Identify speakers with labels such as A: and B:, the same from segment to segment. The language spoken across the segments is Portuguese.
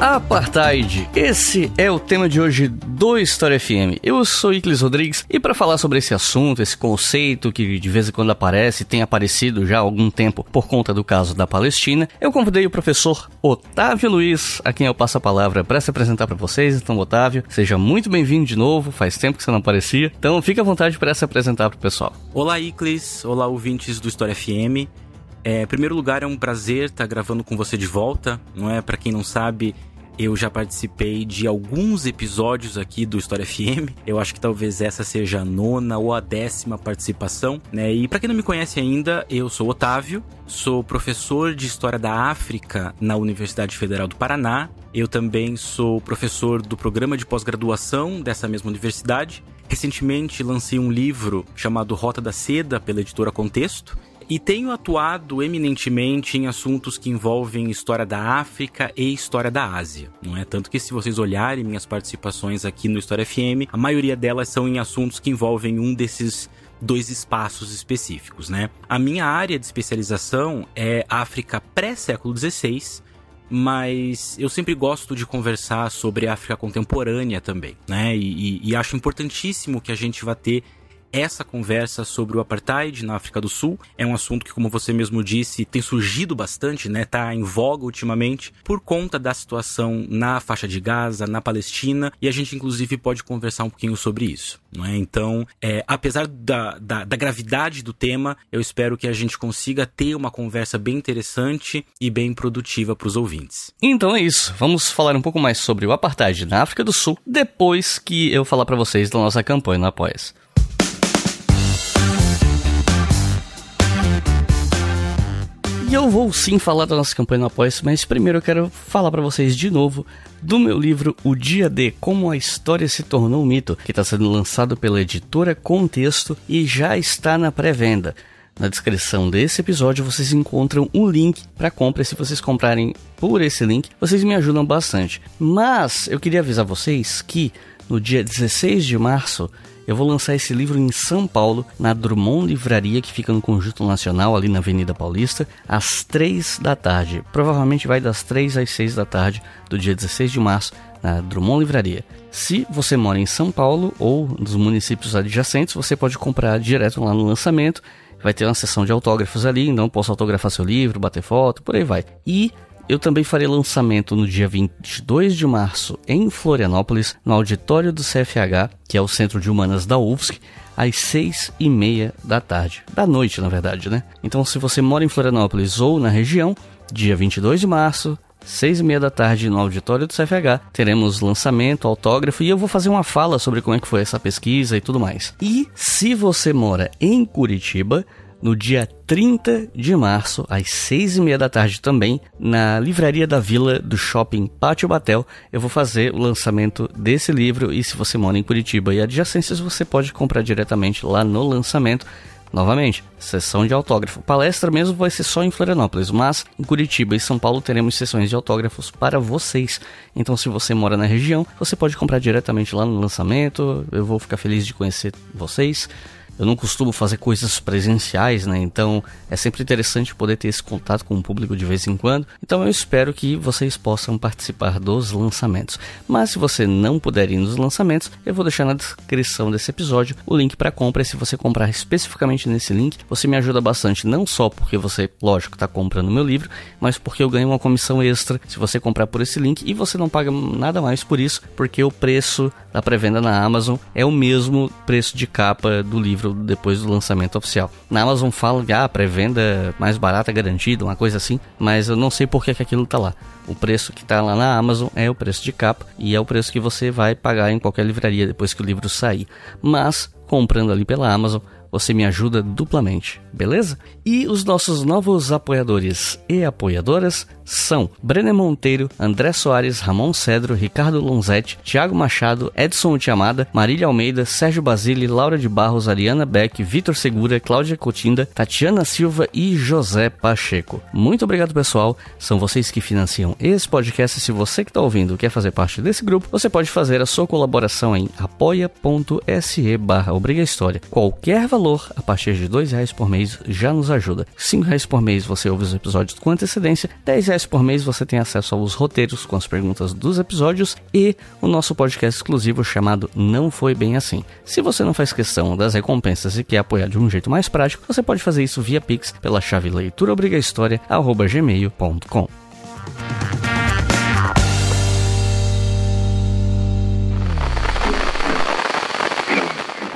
A: Apartheid. Esse é o tema de hoje do História FM. Eu sou Iclis Rodrigues e para falar sobre esse assunto, esse conceito que de vez em quando aparece, tem aparecido já há algum tempo por conta do caso da Palestina, eu convidei o professor Otávio Luiz, a quem eu passo a palavra para se apresentar para vocês. Então, Otávio, seja muito bem-vindo de novo. Faz tempo que você não aparecia. Então, fique à vontade para se apresentar para o pessoal.
B: Olá, Iclis. Olá, ouvintes do História FM. É, em primeiro lugar, é um prazer estar gravando com você de volta. Não é? Para quem não sabe, eu já participei de alguns episódios aqui do História FM. Eu acho que talvez essa seja a nona ou a décima participação, né? E para quem não me conhece ainda, eu sou Otávio, sou professor de História da África na Universidade Federal do Paraná. Eu também sou professor do programa de pós-graduação dessa mesma universidade. Recentemente lancei um livro chamado Rota da Seda pela editora Contexto e tenho atuado eminentemente em assuntos que envolvem história da África e história da Ásia, não é? Tanto que se vocês olharem minhas participações aqui no História FM, a maioria delas são em assuntos que envolvem um desses dois espaços específicos, né? A minha área de especialização é África pré-século XVI, mas eu sempre gosto de conversar sobre África contemporânea também, né? E, e, e acho importantíssimo que a gente vá ter essa conversa sobre o apartheid na África do Sul. É um assunto que, como você mesmo disse, tem surgido bastante, né? Tá em voga ultimamente por conta da situação na faixa de Gaza, na Palestina, e a gente inclusive pode conversar um pouquinho sobre isso, não é? Então, é, apesar da, da, da gravidade do tema, eu espero que a gente consiga ter uma conversa bem interessante e bem produtiva para os ouvintes.
A: Então é isso. Vamos falar um pouco mais sobre o apartheid na África do Sul depois que eu falar para vocês da nossa campanha no Apoias. E eu vou sim falar da nossa campanha no Apoia, mas primeiro eu quero falar para vocês de novo do meu livro O Dia D, Como a História se Tornou um Mito, que está sendo lançado pela editora Contexto e já está na pré-venda. Na descrição desse episódio vocês encontram um link para compra. Se vocês comprarem por esse link, vocês me ajudam bastante. Mas eu queria avisar vocês que no dia 16 de março eu vou lançar esse livro em São Paulo, na Drummond Livraria, que fica no Conjunto Nacional, ali na Avenida Paulista, às 3 da tarde. Provavelmente vai das 3 às 6 da tarde do dia 16 de março, na Drummond Livraria. Se você mora em São Paulo ou nos municípios adjacentes, você pode comprar direto lá no lançamento. Vai ter uma sessão de autógrafos ali, então posso autografar seu livro, bater foto, por aí vai. E eu também farei lançamento no dia 22 de março em Florianópolis, no auditório do CFH, que é o Centro de Humanas da UFSC, às seis e meia da tarde. Da noite, na verdade, né? Então, se você mora em Florianópolis ou na região, dia 22 de março, seis e meia da tarde no auditório do CFH, teremos lançamento, autógrafo e eu vou fazer uma fala sobre como é que foi essa pesquisa e tudo mais. E se você mora em Curitiba, no dia 30 de março, às 6 e meia da tarde também, na Livraria da Vila do Shopping Pátio Batel, eu vou fazer o lançamento desse livro e se você mora em Curitiba e adjacências, você pode comprar diretamente lá no lançamento. Novamente, sessão de autógrafo. Palestra mesmo vai ser só em Florianópolis, mas em Curitiba e São Paulo teremos sessões de autógrafos para vocês. Então, se você mora na região, você pode comprar diretamente lá no lançamento. Eu vou ficar feliz de conhecer vocês. Eu não costumo fazer coisas presenciais, né? Então é sempre interessante poder ter esse contato com o público de vez em quando. Então eu espero que vocês possam participar dos lançamentos. Mas se você não puder ir nos lançamentos, eu vou deixar na descrição desse episódio o link para compra. E se você comprar especificamente nesse link, você me ajuda bastante, não só porque você, lógico, está comprando meu livro, mas porque eu ganho uma comissão extra se você comprar por esse link e você não paga nada mais por isso, porque o preço da pré-venda na Amazon é o mesmo preço de capa do livro depois do lançamento oficial. Na Amazon fala que ah, pré-venda mais barata garantida, uma coisa assim, mas eu não sei por que, que aquilo tá lá. O preço que tá lá na Amazon é o preço de capa e é o preço que você vai pagar em qualquer livraria depois que o livro sair. Mas comprando ali pela Amazon, você me ajuda duplamente, beleza? E os nossos novos apoiadores e apoiadoras são Brenner Monteiro, André Soares, Ramon Cedro, Ricardo Lonzetti, Thiago Machado, Edson Tiamada, Marília Almeida, Sérgio Basile, Laura de Barros, Ariana Beck, Vitor Segura, Cláudia Cotinda, Tatiana Silva e José Pacheco. Muito obrigado, pessoal. São vocês que financiam esse podcast. Se você que está ouvindo quer fazer parte desse grupo, você pode fazer a sua colaboração em apoia.se barra História. Qualquer valor, a partir de dois reais por mês, já nos ajuda. Cinco reais por mês você ouve os episódios com antecedência, dez reais por mês você tem acesso aos roteiros com as perguntas dos episódios e o nosso podcast exclusivo chamado Não Foi Bem Assim. Se você não faz questão das recompensas e quer apoiar de um jeito mais prático, você pode fazer isso via Pix pela chave leituraobrigahistoria.gmail.com.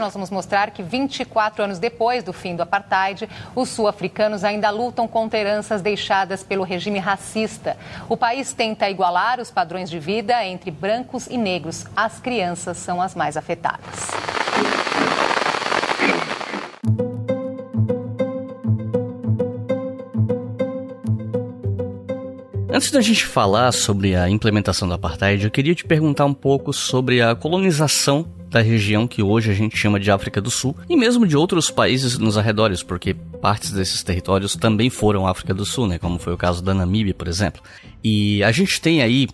C: nós vamos mostrar que 24 anos depois do fim do apartheid, os sul-africanos ainda lutam contra heranças deixadas pelo regime racista. O país tenta igualar os padrões de vida entre brancos e negros. As crianças são as mais afetadas.
A: Antes da gente falar sobre a implementação do apartheid, eu queria te perguntar um pouco sobre a colonização da região que hoje a gente chama de África do Sul e mesmo de outros países nos arredores, porque partes desses territórios também foram África do Sul, né, como foi o caso da Namíbia, por exemplo. E a gente tem aí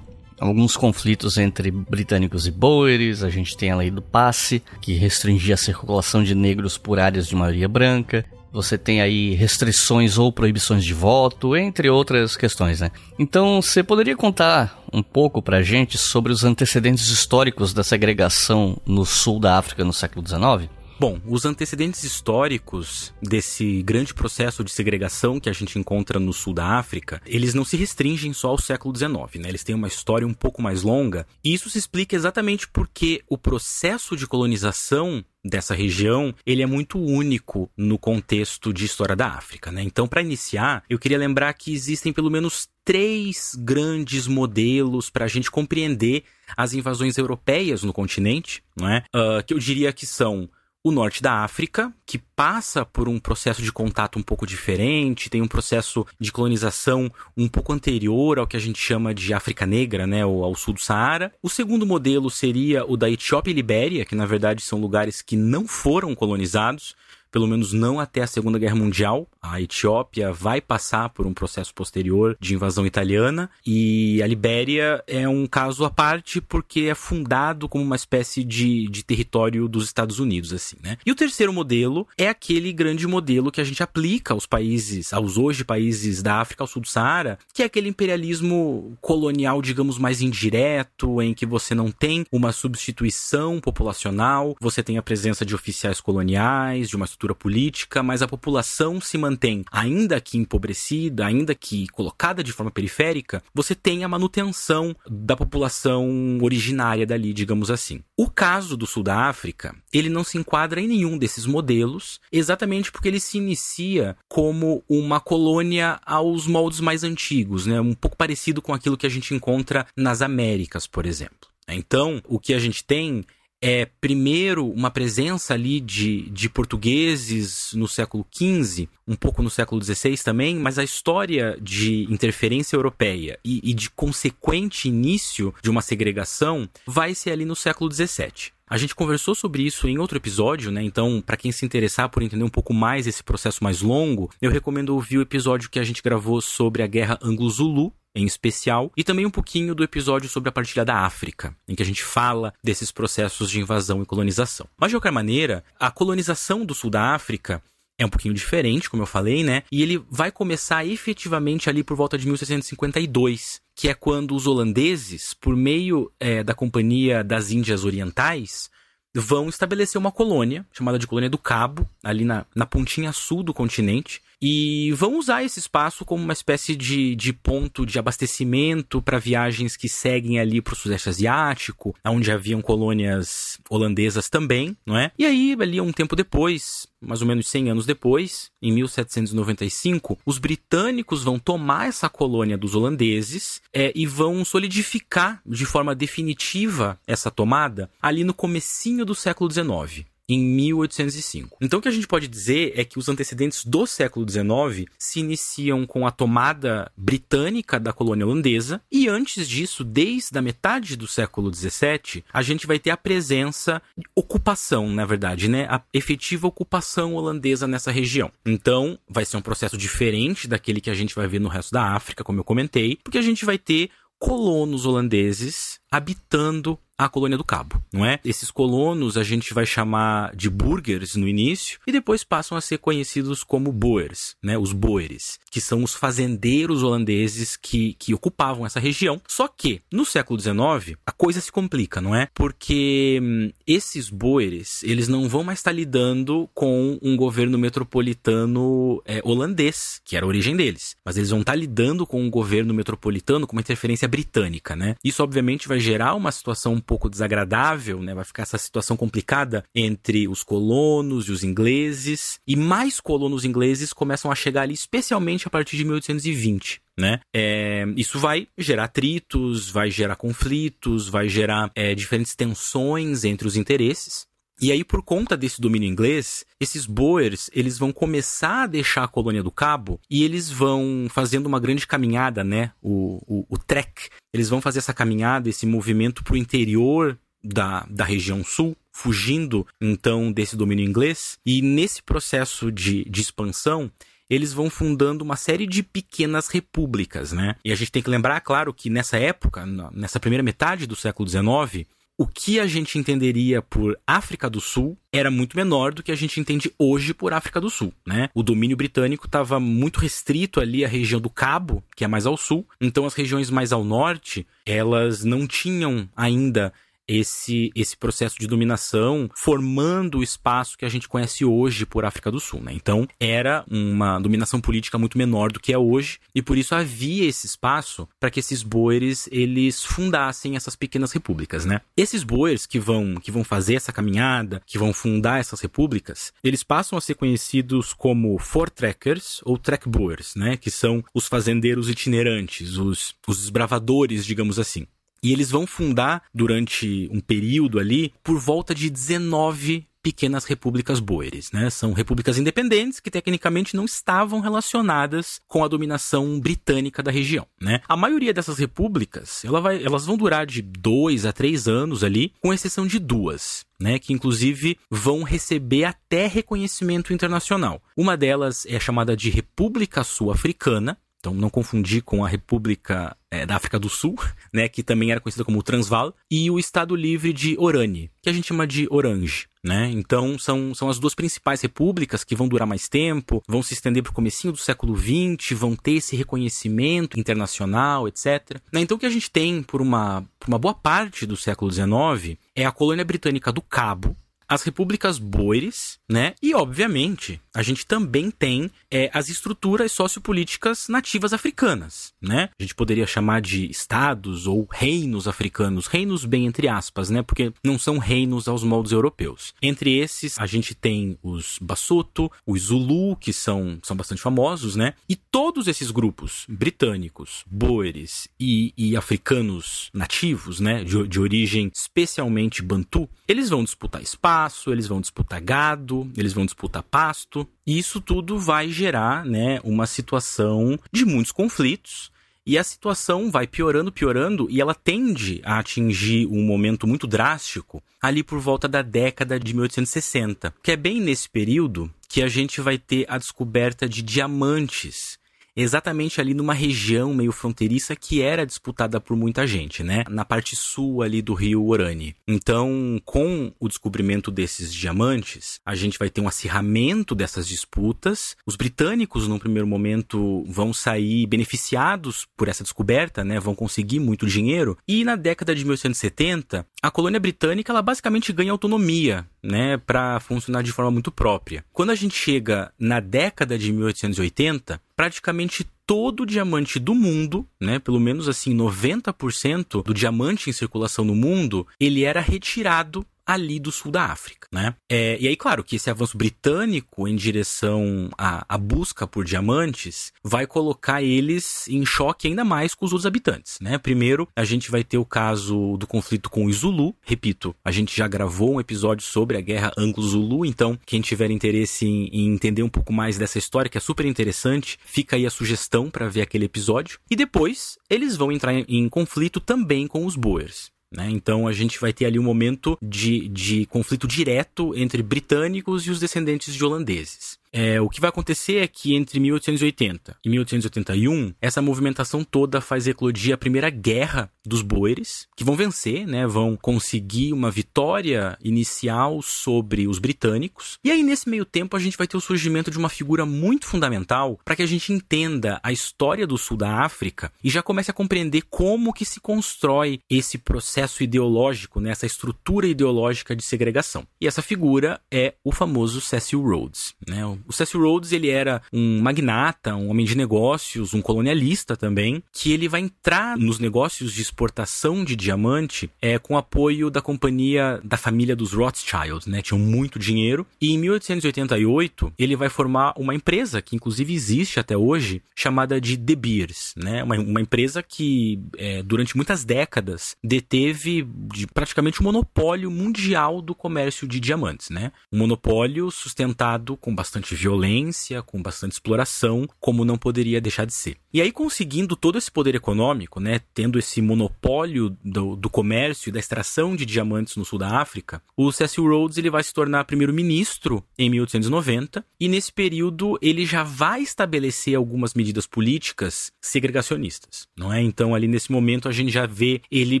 A: alguns conflitos entre britânicos e boeres, a gente tem a lei do passe, que restringia a circulação de negros por áreas de maioria branca, você tem aí restrições ou proibições de voto, entre outras questões, né? Então, você poderia contar um pouco pra gente sobre os antecedentes históricos da segregação no sul da África no século XIX?
B: Bom, os antecedentes históricos desse grande processo de segregação que a gente encontra no sul da África, eles não se restringem só ao século XIX, né? Eles têm uma história um pouco mais longa, e isso se explica exatamente porque o processo de colonização dessa região, ele é muito único no contexto de história da África, né? Então, para iniciar, eu queria lembrar que existem pelo menos três grandes modelos para a gente compreender as invasões europeias no continente, não é? Uh, que eu diria que são o norte da África, que passa por um processo de contato um pouco diferente, tem um processo de colonização um pouco anterior ao que a gente chama de África Negra, né, ou ao sul do Saara. O segundo modelo seria o da Etiópia e Libéria, que na verdade são lugares que não foram colonizados, pelo menos não até a Segunda Guerra Mundial. A Etiópia vai passar por um processo posterior de invasão italiana e a Libéria é um caso à parte porque é fundado como uma espécie de, de território dos Estados Unidos, assim, né? E o terceiro modelo é aquele grande modelo que a gente aplica aos países, aos hoje países da África ao sul do Saara, que é aquele imperialismo colonial, digamos, mais indireto, em que você não tem uma substituição populacional, você tem a presença de oficiais coloniais, de uma estrutura política, mas a população se mantém, ainda que empobrecida, ainda que colocada de forma periférica, você tem a manutenção da população originária dali, digamos assim. O caso do Sul da África, ele não se enquadra em nenhum desses modelos, exatamente porque ele se inicia como uma colônia aos moldes mais antigos, né? um pouco parecido com aquilo que a gente encontra nas Américas, por exemplo. Então, o que a gente tem é primeiro uma presença ali de, de portugueses no século XV, um pouco no século XVI também, mas a história de interferência europeia e, e de consequente início de uma segregação vai ser ali no século XVII. A gente conversou sobre isso em outro episódio, né? Então, para quem se interessar por entender um pouco mais esse processo mais longo, eu recomendo ouvir o episódio que a gente gravou sobre a Guerra Anglo-Zulu, em especial, e também um pouquinho do episódio sobre a partilha da África, em que a gente fala desses processos de invasão e colonização. Mas, de qualquer maneira, a colonização do sul da África é um pouquinho diferente, como eu falei, né? E ele vai começar efetivamente ali por volta de 1652, que é quando os holandeses, por meio é, da Companhia das Índias Orientais, vão estabelecer uma colônia, chamada de Colônia do Cabo, ali na, na pontinha sul do continente, e vão usar esse espaço como uma espécie de, de ponto de abastecimento para viagens que seguem ali para o Sudeste Asiático, onde haviam colônias holandesas também, não é? E aí, ali um tempo depois, mais ou menos 100 anos depois, em 1795, os britânicos vão tomar essa colônia dos holandeses é, e vão solidificar de forma definitiva essa tomada ali no comecinho do século XIX em 1805. Então o que a gente pode dizer é que os antecedentes do século XIX se iniciam com a tomada britânica da colônia holandesa e antes disso, desde a metade do século XVII, a gente vai ter a presença, ocupação, na verdade, né, a efetiva ocupação holandesa nessa região. Então vai ser um processo diferente daquele que a gente vai ver no resto da África, como eu comentei, porque a gente vai ter colonos holandeses habitando a colônia do Cabo, não é? Esses colonos a gente vai chamar de burgers no início e depois passam a ser conhecidos como boers, né? Os boeres, que são os fazendeiros holandeses que, que ocupavam essa região. Só que no século XIX a coisa se complica, não é? Porque hum, esses boeres eles não vão mais estar lidando com um governo metropolitano é, holandês, que era a origem deles, mas eles vão estar lidando com um governo metropolitano com uma interferência britânica, né? Isso obviamente vai gerar uma situação pouco desagradável, né? Vai ficar essa situação complicada entre os colonos e os ingleses. E mais colonos ingleses começam a chegar ali, especialmente a partir de 1820. Né? É, isso vai gerar atritos, vai gerar conflitos, vai gerar é, diferentes tensões entre os interesses. E aí, por conta desse domínio inglês, esses Boers, eles vão começar a deixar a colônia do Cabo e eles vão fazendo uma grande caminhada, né? O, o, o trek. Eles vão fazer essa caminhada, esse movimento para o interior da, da região sul, fugindo então desse domínio inglês. E nesse processo de, de expansão, eles vão fundando uma série de pequenas repúblicas, né? E a gente tem que lembrar, claro, que nessa época, nessa primeira metade do século XIX, o que a gente entenderia por África do Sul era muito menor do que a gente entende hoje por África do Sul, né? O domínio britânico estava muito restrito ali à região do Cabo, que é mais ao sul, então as regiões mais ao norte, elas não tinham ainda esse, esse processo de dominação formando o espaço que a gente conhece hoje por África do Sul. Né? Então, era uma dominação política muito menor do que é hoje, e por isso havia esse espaço para que esses boeres eles fundassem essas pequenas repúblicas. Né? Esses boeres que vão, que vão fazer essa caminhada, que vão fundar essas repúblicas, eles passam a ser conhecidos como fortrekkers ou trekboers, né? que são os fazendeiros itinerantes, os, os desbravadores, digamos assim. E eles vão fundar, durante um período ali, por volta de 19 pequenas repúblicas boeres, né? São repúblicas independentes que tecnicamente não estavam relacionadas com a dominação britânica da região, né? A maioria dessas repúblicas, ela vai, elas vão durar de dois a três anos ali, com exceção de duas. Né, que inclusive vão receber até reconhecimento internacional. Uma delas é chamada de República Sul-Africana, então, não confundir com a República é, da África do Sul, né, que também era conhecida como Transvaal, e o Estado Livre de Oranje, que a gente chama de Orange. Né? Então, são, são as duas principais repúblicas que vão durar mais tempo, vão se estender para o comecinho do século XX, vão ter esse reconhecimento internacional, etc. Né? Então, o que a gente tem por uma, por uma boa parte do século XIX é a colônia britânica do Cabo, as repúblicas boeres, né? E, obviamente, a gente também tem é, as estruturas sociopolíticas nativas africanas, né? A gente poderia chamar de estados ou reinos africanos, reinos bem entre aspas, né? Porque não são reinos aos moldes europeus. Entre esses, a gente tem os Basotho, os Zulu, que são, são bastante famosos, né? E todos esses grupos, britânicos, boeres e, e africanos nativos, né? De, de origem especialmente bantu, eles vão disputar espaço espaço, eles vão disputar gado, eles vão disputar pasto, e isso tudo vai gerar, né, uma situação de muitos conflitos. E a situação vai piorando, piorando, e ela tende a atingir um momento muito drástico ali por volta da década de 1860, que é bem nesse período que a gente vai ter a descoberta de diamantes exatamente ali numa região meio fronteiriça que era disputada por muita gente, né? Na parte sul ali do rio Orani. Então, com o descobrimento desses diamantes, a gente vai ter um acirramento dessas disputas. Os britânicos, num primeiro momento, vão sair beneficiados por essa descoberta, né? Vão conseguir muito dinheiro. E na década de 1870, a colônia britânica ela basicamente ganha autonomia, né, para funcionar de forma muito própria. Quando a gente chega na década de 1880, praticamente todo o diamante do mundo, né, pelo menos assim 90% do diamante em circulação no mundo, ele era retirado ali do sul da África, né? É, e aí, claro, que esse avanço britânico em direção à, à, busca por diamantes vai colocar eles em choque ainda mais com os outros habitantes, né? Primeiro, a gente vai ter o caso do conflito com os Zulu. Repito, a gente já gravou um episódio sobre a guerra Anglo-Zulu, então quem tiver interesse em, em entender um pouco mais dessa história, que é super interessante, fica aí a sugestão para ver aquele episódio. E depois, eles vão entrar em, em conflito também com os Boers. Né? Então a gente vai ter ali um momento de, de conflito direto entre britânicos e os descendentes de holandeses. É, o que vai acontecer é que entre 1880 e 1881, essa movimentação toda faz eclodir a primeira guerra dos boeres, que vão vencer, né? Vão conseguir uma vitória inicial sobre os britânicos. E aí, nesse meio tempo, a gente vai ter o surgimento de uma figura muito fundamental para que a gente entenda a história do sul da África e já comece a compreender como que se constrói esse processo ideológico, né? essa estrutura ideológica de segregação. E essa figura é o famoso Cecil Rhodes. Né? O Cecil Rhodes ele era um magnata, um homem de negócios, um colonialista também, que ele vai entrar nos negócios de exportação de diamante é, com apoio da companhia da família dos Rothschild, né? Tinham muito dinheiro. E em 1888 ele vai formar uma empresa que inclusive existe até hoje, chamada de De Beers, né? Uma, uma empresa que é, durante muitas décadas deteve de, praticamente o um monopólio mundial do comércio de diamantes, né? Um monopólio sustentado com bastante violência, com bastante exploração, como não poderia deixar de ser. E aí conseguindo todo esse poder econômico, né? Tendo esse monopólio do, do comércio e da extração de diamantes no sul da África, o Cecil Rhodes ele vai se tornar primeiro-ministro em 1890 e nesse período ele já vai estabelecer algumas medidas políticas segregacionistas, não é? Então ali nesse momento a gente já vê ele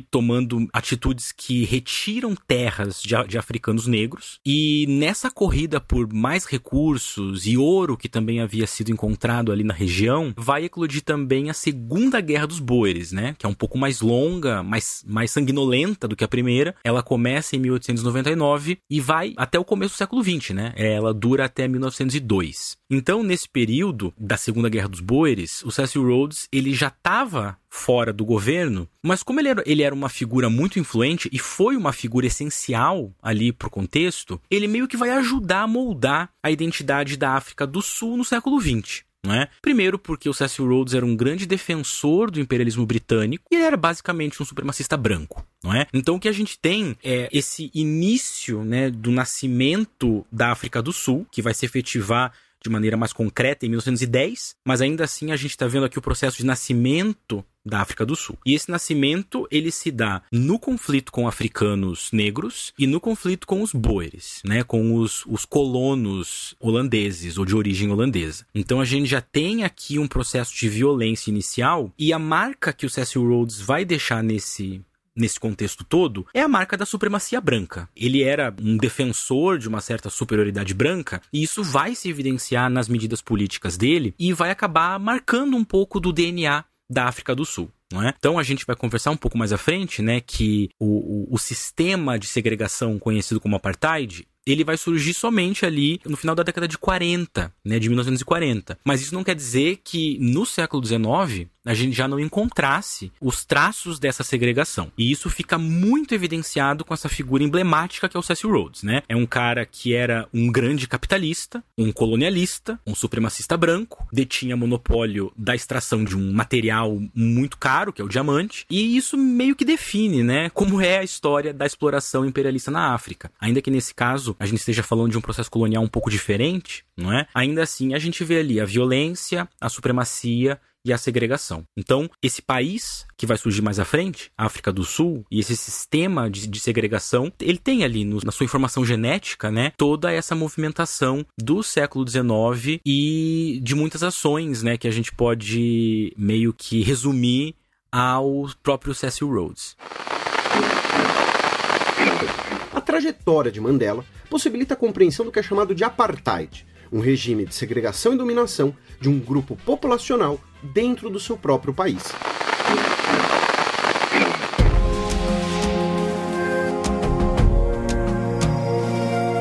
B: tomando atitudes que retiram terras de, de africanos negros e nessa corrida por mais recursos e ouro que também havia sido encontrado ali na região, vai eclodir também a Segunda Guerra dos Boeres, né? Que é um pouco mais longa mais, mais sanguinolenta do que a primeira. Ela começa em 1899 e vai até o começo do século XX, né? Ela dura até 1902. Então, nesse período da Segunda Guerra dos Boeres, o Cecil Rhodes ele já estava fora do governo, mas como ele era, ele era uma figura muito influente e foi uma figura essencial ali pro contexto, ele meio que vai ajudar a moldar a identidade da África do Sul no século XX. Não é? Primeiro, porque o Cecil Rhodes era um grande defensor do imperialismo britânico e ele era basicamente um supremacista branco. Não é? Então, o que a gente tem é esse início né, do nascimento da África do Sul, que vai se efetivar de maneira mais concreta em 1910, mas ainda assim a gente está vendo aqui o processo de nascimento da África do Sul. E esse nascimento ele se dá no conflito com africanos negros e no conflito com os boeres, né, com os, os colonos holandeses ou de origem holandesa. Então a gente já tem aqui um processo de violência inicial e a marca que o Cecil Rhodes vai deixar nesse nesse contexto todo é a marca da supremacia branca. Ele era um defensor de uma certa superioridade branca e isso vai se evidenciar nas medidas políticas dele e vai acabar marcando um pouco do DNA da África do Sul. É? Então a gente vai conversar um pouco mais à frente, né, que o, o, o sistema de segregação conhecido como apartheid ele vai surgir somente ali no final da década de 40, né, de 1940. Mas isso não quer dizer que no século XIX a gente já não encontrasse os traços dessa segregação. E isso fica muito evidenciado com essa figura emblemática que é o Cecil Rhodes, né? É um cara que era um grande capitalista, um colonialista, um supremacista branco, detinha monopólio da extração de um material muito caro, que é o diamante, e isso meio que define, né, como é a história da exploração imperialista na África. Ainda que nesse caso a gente esteja falando de um processo colonial um pouco diferente, não é? Ainda assim, a gente vê ali a violência, a supremacia e a segregação. Então, esse país que vai surgir mais à frente, a África do Sul, e esse sistema de, de segregação, ele tem ali no, na sua informação genética, né, toda essa movimentação do século XIX e de muitas ações, né, que a gente pode meio que resumir ao próprio Cecil Rhodes.
D: A trajetória de Mandela possibilita a compreensão do que é chamado de apartheid, um regime de segregação e dominação de um grupo populacional dentro do seu próprio país.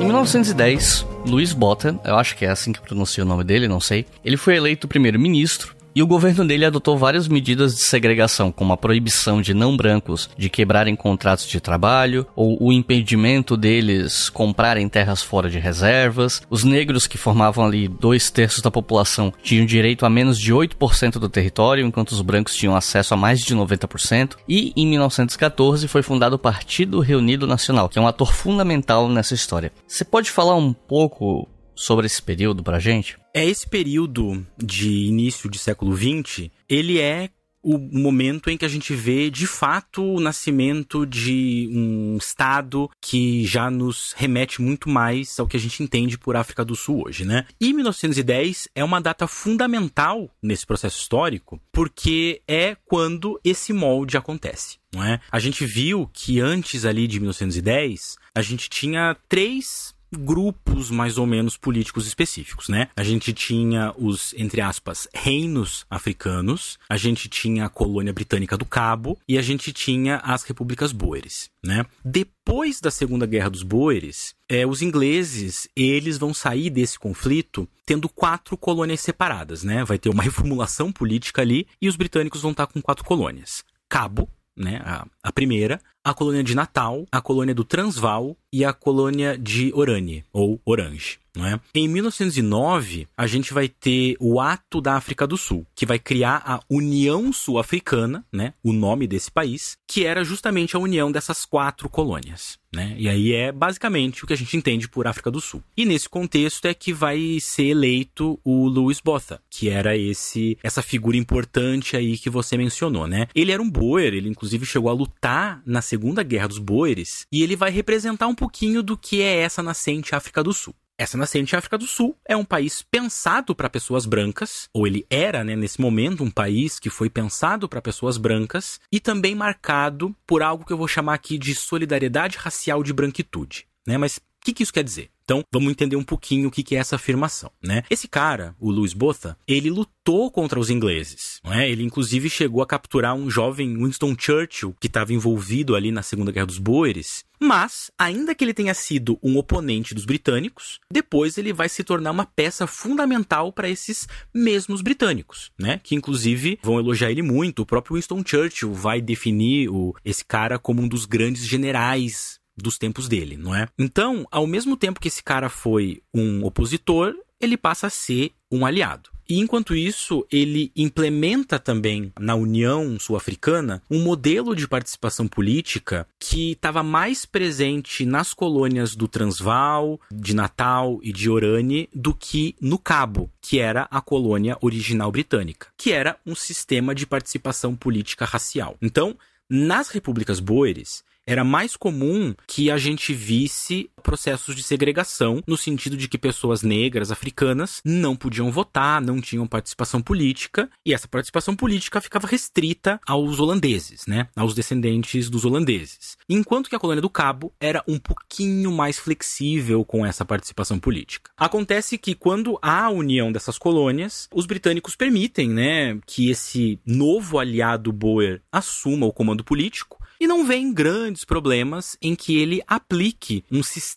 A: Em 1910, Louis Botha, eu acho que é assim que pronuncia o nome dele, não sei, ele foi eleito primeiro-ministro e o governo dele adotou várias medidas de segregação, como a proibição de não brancos de quebrarem contratos de trabalho, ou o impedimento deles comprarem terras fora de reservas. Os negros, que formavam ali dois terços da população, tinham direito a menos de 8% do território, enquanto os brancos tinham acesso a mais de 90%. E em 1914 foi fundado o Partido Reunido Nacional, que é um ator fundamental nessa história. Você pode falar um pouco sobre esse período pra gente?
B: É esse período de início de século XX, ele é o momento em que a gente vê de fato o nascimento de um estado que já nos remete muito mais ao que a gente entende por África do Sul hoje, né? E 1910 é uma data fundamental nesse processo histórico, porque é quando esse molde acontece. Não é? A gente viu que antes ali de 1910, a gente tinha três grupos mais ou menos políticos específicos, né? A gente tinha os, entre aspas, reinos africanos, a gente tinha a colônia britânica do Cabo e a gente tinha as repúblicas boeres, né? Depois da Segunda Guerra dos Boeres, é, os ingleses, eles vão sair desse conflito tendo quatro colônias separadas, né? Vai ter uma reformulação política ali e os britânicos vão estar com quatro colônias. Cabo, né, a, a, primeira, a colônia de Natal, a colônia do Transvaal e a colônia de Oranje, ou Orange. É? Em 1909, a gente vai ter o Ato da África do Sul, que vai criar a União Sul-Africana, né, o nome desse país, que era justamente a união dessas quatro colônias. Né? E aí é basicamente o que a gente entende por África do Sul. E nesse contexto é que vai ser eleito o Louis Botha, que era esse essa figura importante aí que você mencionou, né? Ele era um boer, ele inclusive chegou a lutar na Segunda Guerra dos Boeres, e ele vai representar um pouquinho do que é essa nascente África do Sul. Essa nascente África do Sul é um país pensado para pessoas brancas, ou ele era, né, nesse momento, um país que foi pensado para pessoas brancas e também marcado por algo que eu vou chamar aqui de solidariedade racial de branquitude. Né? Mas o que, que isso quer dizer? Então, vamos entender um pouquinho o que é essa afirmação, né? Esse cara, o Louis Botha, ele lutou contra os ingleses, não é? Ele, inclusive, chegou a capturar um jovem Winston Churchill, que estava envolvido ali na Segunda Guerra dos Boeres. Mas, ainda que ele tenha sido um oponente dos britânicos, depois ele vai se tornar uma peça fundamental para esses mesmos britânicos, né? Que, inclusive, vão elogiar ele muito. O próprio Winston Churchill vai definir o, esse cara como um dos grandes generais dos tempos dele, não é? Então, ao mesmo tempo que esse cara foi um opositor, ele passa a ser um aliado. E enquanto isso, ele implementa também na União Sul-Africana um modelo de participação política que estava mais presente nas colônias do Transvaal, de Natal e de Orane do que no Cabo, que era a colônia original britânica, que era um sistema de participação política racial. Então, nas repúblicas boeres, era mais comum que a gente visse processos de segregação, no sentido de que pessoas negras, africanas, não podiam votar, não tinham participação política, e essa participação política ficava restrita aos holandeses, né? Aos descendentes dos holandeses. Enquanto que a colônia do Cabo era um pouquinho mais flexível com essa participação política. Acontece que quando há a união dessas colônias, os britânicos permitem, né, que esse novo aliado Boer assuma o comando político, e não vem grandes problemas em que ele aplique um sistema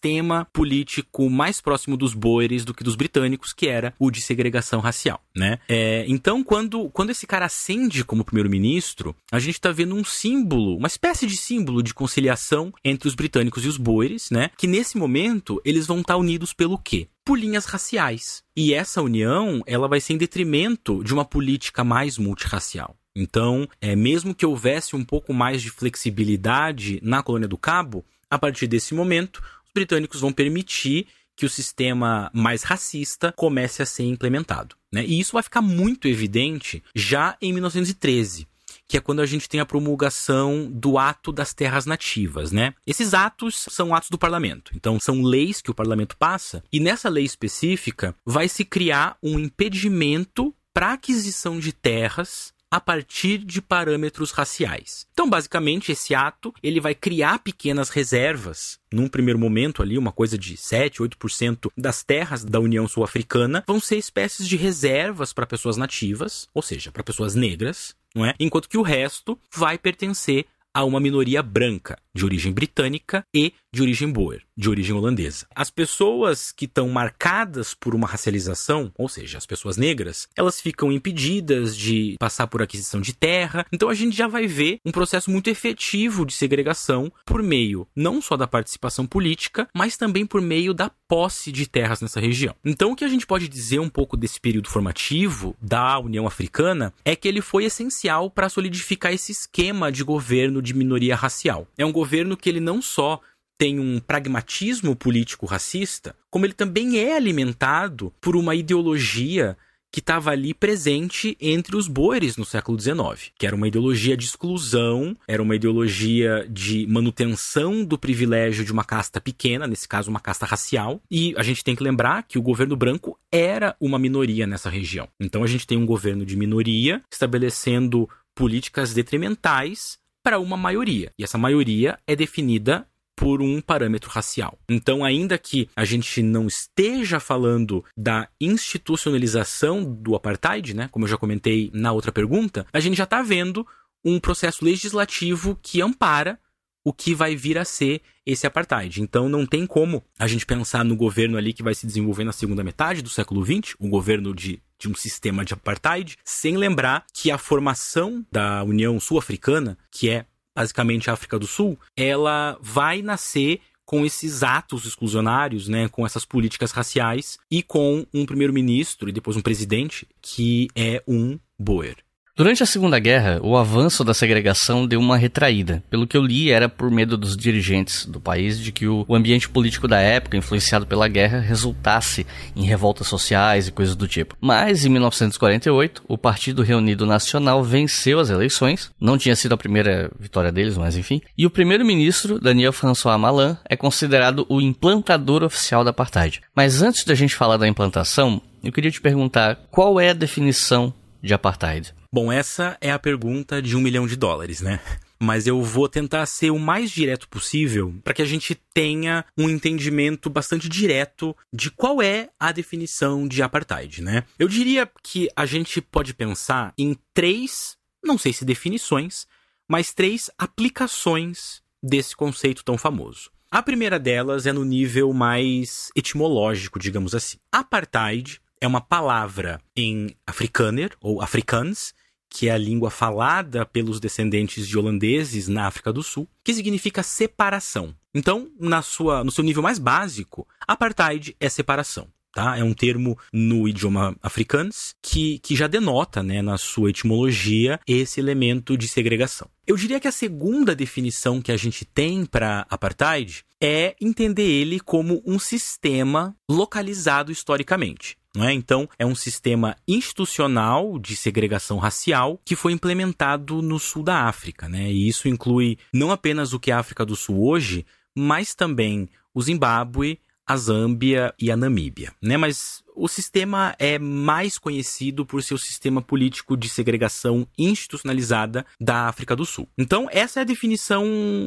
B: político mais próximo dos boeres do que dos britânicos, que era o de segregação racial, né? É, então, quando, quando esse cara ascende como primeiro-ministro, a gente está vendo um símbolo, uma espécie de símbolo de conciliação entre os britânicos e os boeres, né? Que nesse momento eles vão estar tá unidos pelo quê? por linhas raciais. E essa união, ela vai ser em detrimento de uma política mais multirracial. Então, é, mesmo que houvesse um pouco mais de flexibilidade na colônia do Cabo, a partir desse momento, os britânicos vão permitir que o sistema mais racista comece a ser implementado. Né? E isso vai ficar muito evidente já em 1913 que é quando a gente tem a promulgação do Ato das Terras Nativas, né? Esses atos são atos do parlamento. Então, são leis que o parlamento passa, e nessa lei específica vai se criar um impedimento para aquisição de terras a partir de parâmetros raciais. Então, basicamente, esse ato ele vai criar pequenas reservas. Num primeiro momento ali, uma coisa de 7, 8% das terras da União Sul-Africana vão ser espécies de reservas para pessoas nativas, ou seja, para pessoas negras, não é? Enquanto que o resto vai pertencer a uma minoria branca, de origem britânica e de origem boer, de origem holandesa. As pessoas que estão marcadas por uma racialização, ou seja, as pessoas negras, elas ficam impedidas de passar por aquisição de terra. Então a gente já vai ver um processo muito efetivo de segregação por meio não só da participação política, mas também por meio da posse de terras nessa região. Então o que a gente pode dizer um pouco desse período formativo da União Africana é que ele foi essencial para solidificar esse esquema de governo de minoria racial. É um governo que ele não só tem um pragmatismo político racista, como ele também é alimentado por uma ideologia que estava ali presente entre os boeres no século XIX, que era uma ideologia de exclusão, era uma ideologia de manutenção do privilégio de uma casta pequena, nesse caso uma casta racial, e a gente tem que lembrar que o governo branco era uma minoria nessa região. Então a gente tem um governo de minoria estabelecendo políticas detrimentais para uma maioria. E essa maioria é definida por um parâmetro racial. Então, ainda que a gente não esteja falando da institucionalização do apartheid, né, como eu já comentei na outra pergunta, a gente já está vendo um processo legislativo que ampara o que vai vir a ser esse apartheid. Então não tem como a gente pensar no governo ali que vai se desenvolver na segunda metade do século XX, o governo de, de um sistema de apartheid, sem lembrar que a formação da União Sul-Africana, que é basicamente a África do Sul, ela vai nascer com esses atos exclusionários, né, com essas políticas raciais e com um primeiro-ministro e depois um presidente que é um Boer.
A: Durante a Segunda Guerra, o avanço da segregação deu uma retraída. Pelo que eu li, era por medo dos dirigentes do país de que o ambiente político da época, influenciado pela guerra, resultasse em revoltas sociais e coisas do tipo. Mas, em 1948, o Partido Reunido Nacional venceu as eleições. Não tinha sido a primeira vitória deles, mas enfim. E o primeiro-ministro, Daniel François Malan, é considerado o implantador oficial da apartheid. Mas antes da gente falar da implantação, eu queria te perguntar qual é a definição de apartheid.
B: Bom, essa é a pergunta de um milhão de dólares, né? Mas eu vou tentar ser o mais direto possível para que a gente tenha um entendimento bastante direto de qual é a definição de apartheid, né? Eu diria que a gente pode pensar em três, não sei se definições, mas três aplicações desse conceito tão famoso. A primeira delas é no nível mais etimológico, digamos assim. Apartheid é uma palavra em afrikaner ou afrikaans que é a língua falada pelos descendentes de holandeses na África do Sul, que significa separação. Então, na sua, no seu nível mais básico, apartheid é separação. Tá? É um termo no idioma africano que, que já denota, né, na sua etimologia, esse elemento de segregação. Eu diria que a segunda definição que a gente tem para apartheid é entender ele como um sistema localizado historicamente. É? Então, é um sistema institucional de segregação racial que foi implementado no sul da África. Né? E isso inclui não apenas o que é a África do Sul hoje, mas também o Zimbábue, a Zâmbia e a Namíbia, né? Mas o sistema é mais conhecido por seu sistema político de segregação institucionalizada da África do Sul. Então, essa é a definição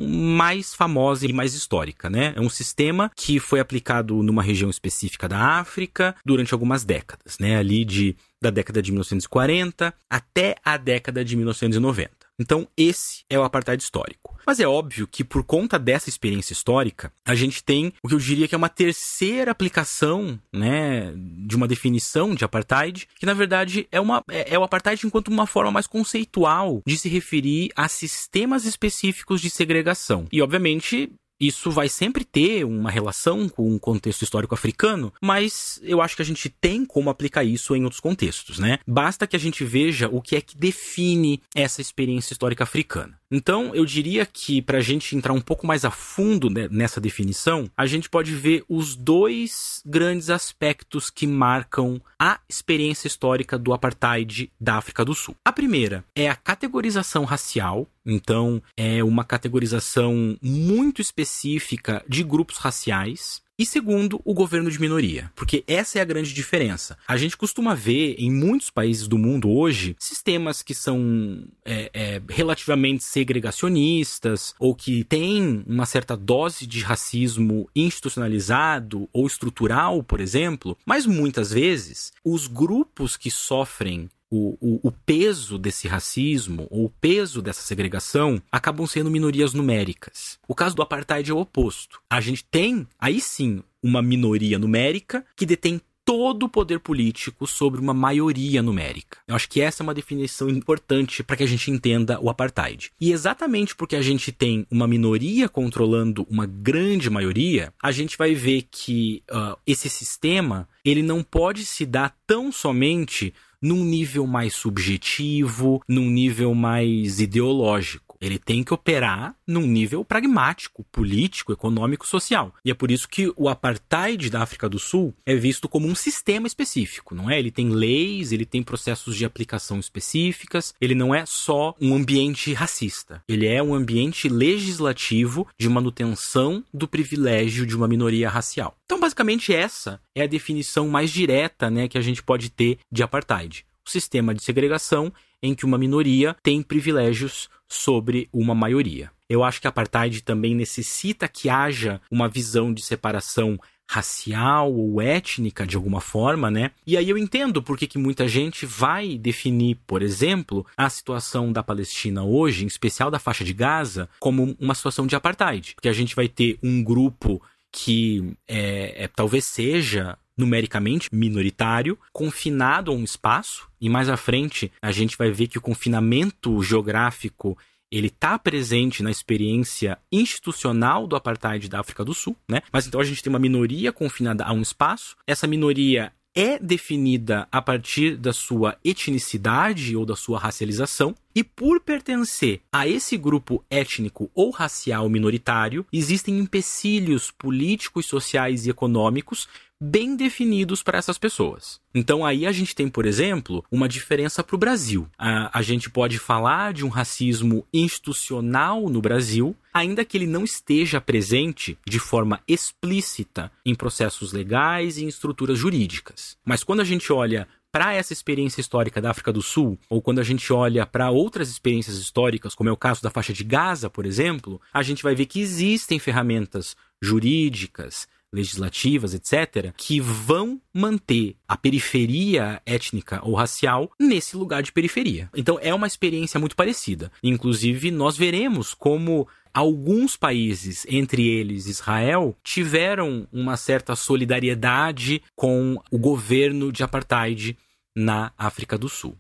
B: mais famosa e mais histórica, né? É um sistema que foi aplicado numa região específica da África durante algumas décadas, né? Ali de da década de 1940 até a década de 1990. Então, esse é o apartheid histórico. Mas é óbvio que, por conta dessa experiência histórica, a gente tem o que eu diria que é uma terceira aplicação, né, de uma definição de apartheid, que na verdade é, uma, é, é o apartheid enquanto uma forma mais conceitual de se referir a sistemas específicos de segregação. E, obviamente, isso vai sempre ter uma relação com o contexto histórico africano, mas eu acho que a gente tem como aplicar isso em outros contextos, né? Basta que a gente veja o que é que define essa experiência histórica africana. Então, eu diria que para a gente entrar um pouco mais a fundo nessa definição, a gente pode ver os dois grandes aspectos que marcam a experiência histórica do apartheid da África do Sul. A primeira é a categorização racial, então é uma categorização muito específica de grupos raciais. E segundo, o governo de minoria, porque essa é a grande diferença. A gente costuma ver em muitos países do mundo hoje sistemas que são é, é, relativamente segregacionistas ou que têm uma certa dose de racismo institucionalizado ou estrutural, por exemplo, mas muitas vezes os grupos que sofrem o, o, o, peso desse racismo, ou o peso dessa segregação, acabam sendo minorias numéricas. O caso do apartheid é o oposto. A gente tem, aí sim, uma minoria numérica que detém todo o poder político sobre uma maioria numérica. Eu acho que essa é uma definição importante para que a gente entenda o apartheid. E exatamente porque a gente tem uma minoria controlando uma grande maioria, a gente vai ver que uh, esse sistema ele não pode se dar tão somente num nível mais subjetivo, num nível mais ideológico Ele tem que operar num nível pragmático, político, econômico, social. E é por isso que o apartheid da África do Sul é visto como um sistema específico, não é? Ele tem leis, ele tem processos de aplicação específicas, ele não é só um ambiente racista. Ele é um ambiente legislativo de manutenção do privilégio de uma minoria racial. Então, basicamente, essa é a definição mais direta né, que a gente pode ter de apartheid. O sistema de segregação em que uma minoria tem privilégios sobre uma maioria. Eu acho que a apartheid também necessita que haja uma visão de separação racial ou étnica de alguma forma, né? E aí eu entendo por que, que muita gente vai definir, por exemplo, a situação da Palestina hoje, em especial da faixa de Gaza, como uma situação de apartheid. Porque a gente vai ter um grupo que é, é talvez seja numericamente minoritário, confinado a um espaço, e mais à frente a gente vai ver que o confinamento geográfico ele está presente na experiência institucional do apartheid da África do Sul, né? Mas então a gente tem uma minoria confinada a um espaço. Essa minoria é definida a partir da sua etnicidade ou da sua racialização, e por pertencer a esse grupo étnico ou racial minoritário, existem empecilhos políticos, sociais e econômicos bem definidos para essas pessoas. Então aí a gente tem, por exemplo, uma diferença para o Brasil. A, a gente pode falar de um racismo institucional no Brasil, ainda que ele não esteja presente de forma explícita em processos legais e em estruturas jurídicas. Mas quando a gente olha para essa experiência histórica da África do Sul, ou quando a gente olha para outras experiências históricas, como é o caso da faixa de Gaza, por exemplo, a gente vai ver que existem ferramentas jurídicas, legislativas, etc., que vão manter a periferia étnica ou racial nesse lugar de periferia. Então é uma experiência muito parecida. Inclusive, nós veremos como alguns países, entre eles Israel, tiveram uma certa solidariedade com o governo de apartheid na África do Sul.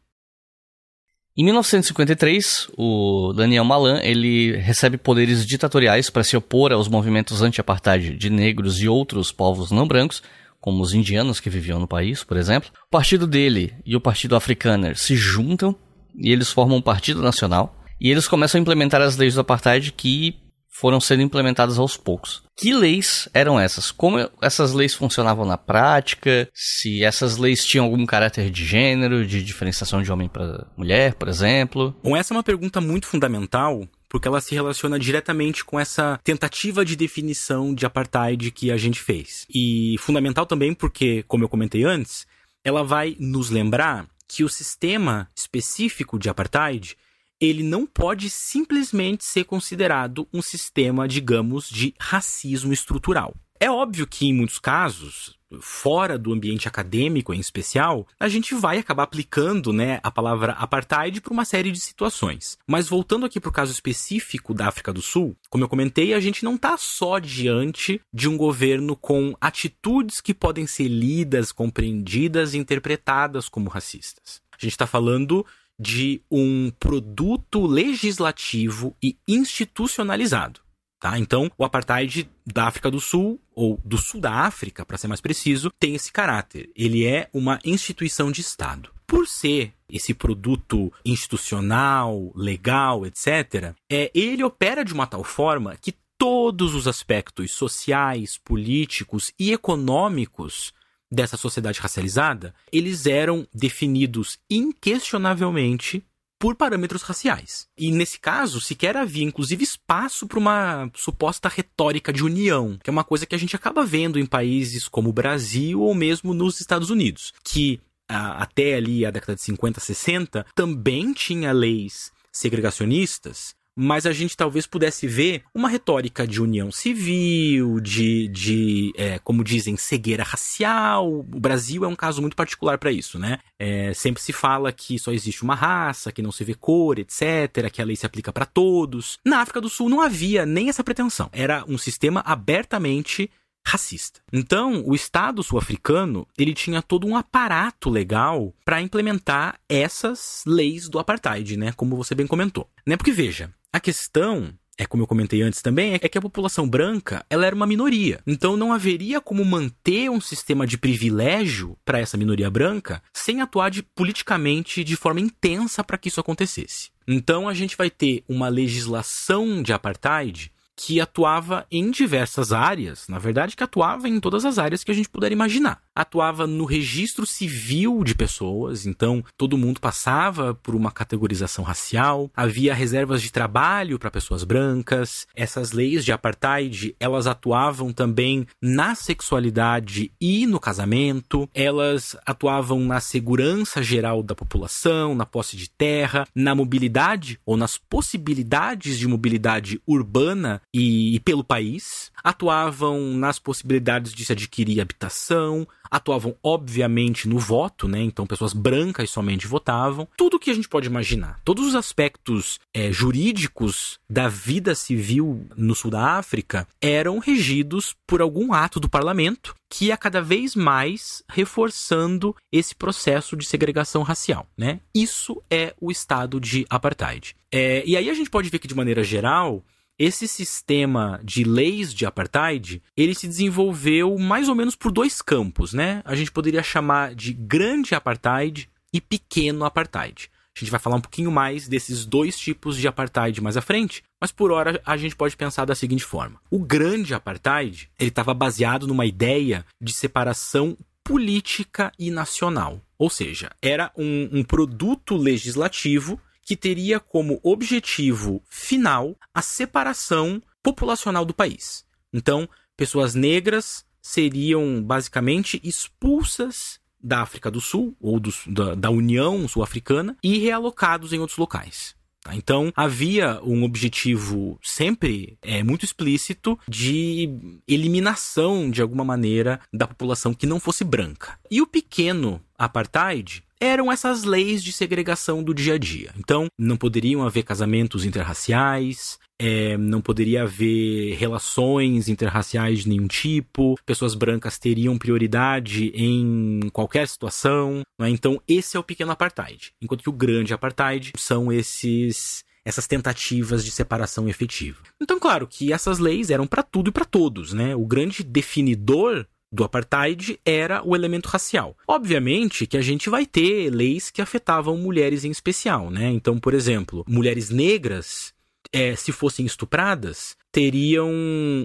A: Em 1953, o Daniel Malan ele recebe poderes ditatoriais para se opor aos movimentos anti-apartheid de negros e outros povos não brancos, como os indianos que viviam no país, por exemplo. O partido dele e o Partido Afrikaner se juntam e eles formam um partido nacional. E eles começam a implementar as leis do apartheid que foram sendo implementadas aos poucos. Que leis eram essas? Como essas leis funcionavam na prática? Se essas leis tinham algum caráter de gênero, de diferenciação de homem para mulher, por exemplo?
B: Bom, essa é uma pergunta muito fundamental porque ela se relaciona diretamente com essa tentativa de definição de apartheid que a gente fez. E fundamental também porque, como eu comentei antes, ela vai nos lembrar que o sistema específico de apartheid ele não pode simplesmente ser considerado um sistema, digamos, de racismo estrutural. É óbvio que, em muitos casos, fora do ambiente acadêmico em especial, a gente vai acabar aplicando né, a palavra apartheid para uma série de situações. Mas voltando aqui para o caso específico da África do Sul, como eu comentei, a gente não está só diante de um governo com atitudes que podem ser lidas, compreendidas e interpretadas como racistas. A gente está falando de um produto legislativo e institucionalizado. Tá? Então, o apartheid da África do Sul, ou do sul da África, para ser mais preciso, tem esse caráter. Ele é uma instituição de Estado. Por ser esse produto institucional, legal, etc., é, ele opera de uma tal forma que todos os aspectos sociais, políticos e econômicos dessa sociedade racializada, eles eram definidos inquestionavelmente por parâmetros raciais. E nesse caso, sequer havia inclusive espaço para uma suposta retórica de união, que é uma coisa que a gente acaba vendo em países como o Brasil ou mesmo nos Estados Unidos, que até ali a década de 50, 60 também tinha leis segregacionistas, mas a gente talvez pudesse ver uma retórica de união civil, de, de é, como dizem, cegueira racial. O Brasil é um caso muito particular para isso, né? É, sempre se fala que só existe uma raça, que não se vê cor, etc., que a lei se aplica para todos. Na África do Sul não havia nem essa pretensão. Era um sistema abertamente racista. Então, o Estado sul-africano ele tinha todo um aparato legal para implementar essas leis do apartheid, né? Como você bem comentou. Né? Porque veja, a questão é como eu comentei antes também, é que a população branca ela era uma minoria. Então não haveria como manter um sistema de privilégio para essa minoria branca sem atuar de, politicamente de forma intensa para que isso acontecesse. Então a gente vai ter uma legislação de apartheid que atuava em diversas áreas, na verdade, que atuava em todas as áreas que a gente puder imaginar. Atuava no registro civil de pessoas, então todo mundo passava por uma categorização racial, havia reservas de trabalho para pessoas brancas, essas leis de apartheid, elas atuavam também na sexualidade e no casamento, elas atuavam na segurança geral da população, na posse de terra, na mobilidade ou nas possibilidades de mobilidade urbana e, e pelo país, atuavam nas possibilidades de se adquirir habitação, atuavam obviamente no voto, né? Então pessoas brancas somente votavam. Tudo que a gente pode imaginar, todos os aspectos é, jurídicos da vida civil no sul da África eram regidos por algum ato do parlamento que ia cada vez mais reforçando esse processo de segregação racial, né? Isso é o estado de apartheid. É, e aí a gente pode ver que de maneira geral esse sistema de leis de apartheid, ele se desenvolveu mais ou menos por dois campos, né? A gente poderia chamar de grande apartheid e pequeno apartheid. A gente vai falar um pouquinho mais desses dois tipos de apartheid mais à frente, mas por hora a gente pode pensar da seguinte forma: o grande apartheid ele estava baseado numa ideia de separação política e nacional, ou seja, era um, um produto legislativo que teria como objetivo final a separação populacional do país. Então, pessoas negras seriam basicamente expulsas da África do Sul ou do, da, da União Sul-Africana e realocados em outros locais. Tá? Então, havia um objetivo sempre é, muito explícito de eliminação, de alguma maneira, da população que não fosse branca. E o pequeno apartheid eram essas leis de segregação do dia a dia. Então, não poderiam haver casamentos interraciais, é, não poderia haver relações interraciais de nenhum tipo, pessoas brancas teriam prioridade em qualquer situação. Né? Então, esse é o pequeno apartheid. Enquanto que o grande apartheid são esses essas tentativas de separação efetiva. Então, claro que essas leis eram para tudo e para todos, né? O grande definidor do apartheid era o elemento racial. Obviamente que a gente vai ter leis que afetavam mulheres em especial, né? Então, por exemplo, mulheres negras, é, se fossem estupradas, teriam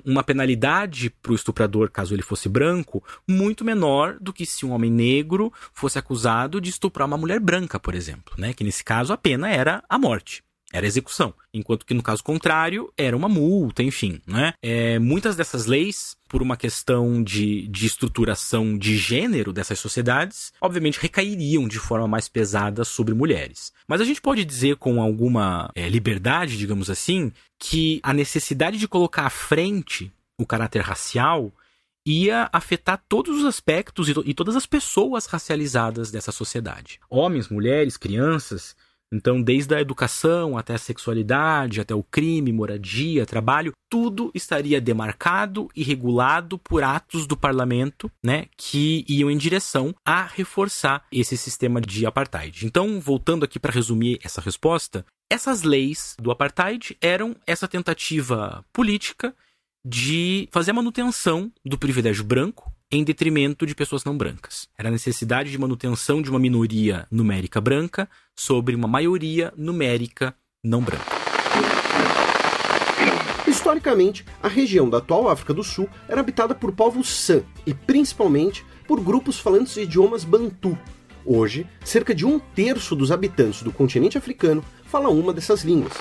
B: uma penalidade para o estuprador, caso ele fosse branco, muito menor do que se um homem negro fosse acusado de estuprar uma mulher branca, por exemplo, né? Que nesse caso a pena era a morte era execução. Enquanto que no caso contrário, era uma multa, enfim. Né? É, muitas dessas leis, por uma questão de, de estruturação de gênero dessas sociedades, obviamente recairiam de forma mais pesada sobre mulheres. Mas a gente pode dizer com alguma é, liberdade, digamos assim, que a necessidade de colocar à frente o caráter racial ia afetar todos os aspectos e, to e todas as pessoas racializadas dessa sociedade. Homens, mulheres, crianças então, desde a educação até a sexualidade, até o crime, moradia, trabalho, tudo estaria demarcado e regulado por atos do parlamento, né, que iam em direção a reforçar esse sistema de apartheid. Então, voltando aqui para resumir essa resposta, essas leis do apartheid eram essa tentativa política de fazer a manutenção do privilégio branco em detrimento de pessoas não brancas. Era a necessidade de manutenção de uma minoria numérica branca sobre uma maioria numérica não branca.
D: Historicamente, a região da atual África do Sul era habitada por povos San e principalmente por grupos falantes de idiomas Bantu. Hoje, cerca de um terço dos habitantes do continente africano fala uma dessas línguas.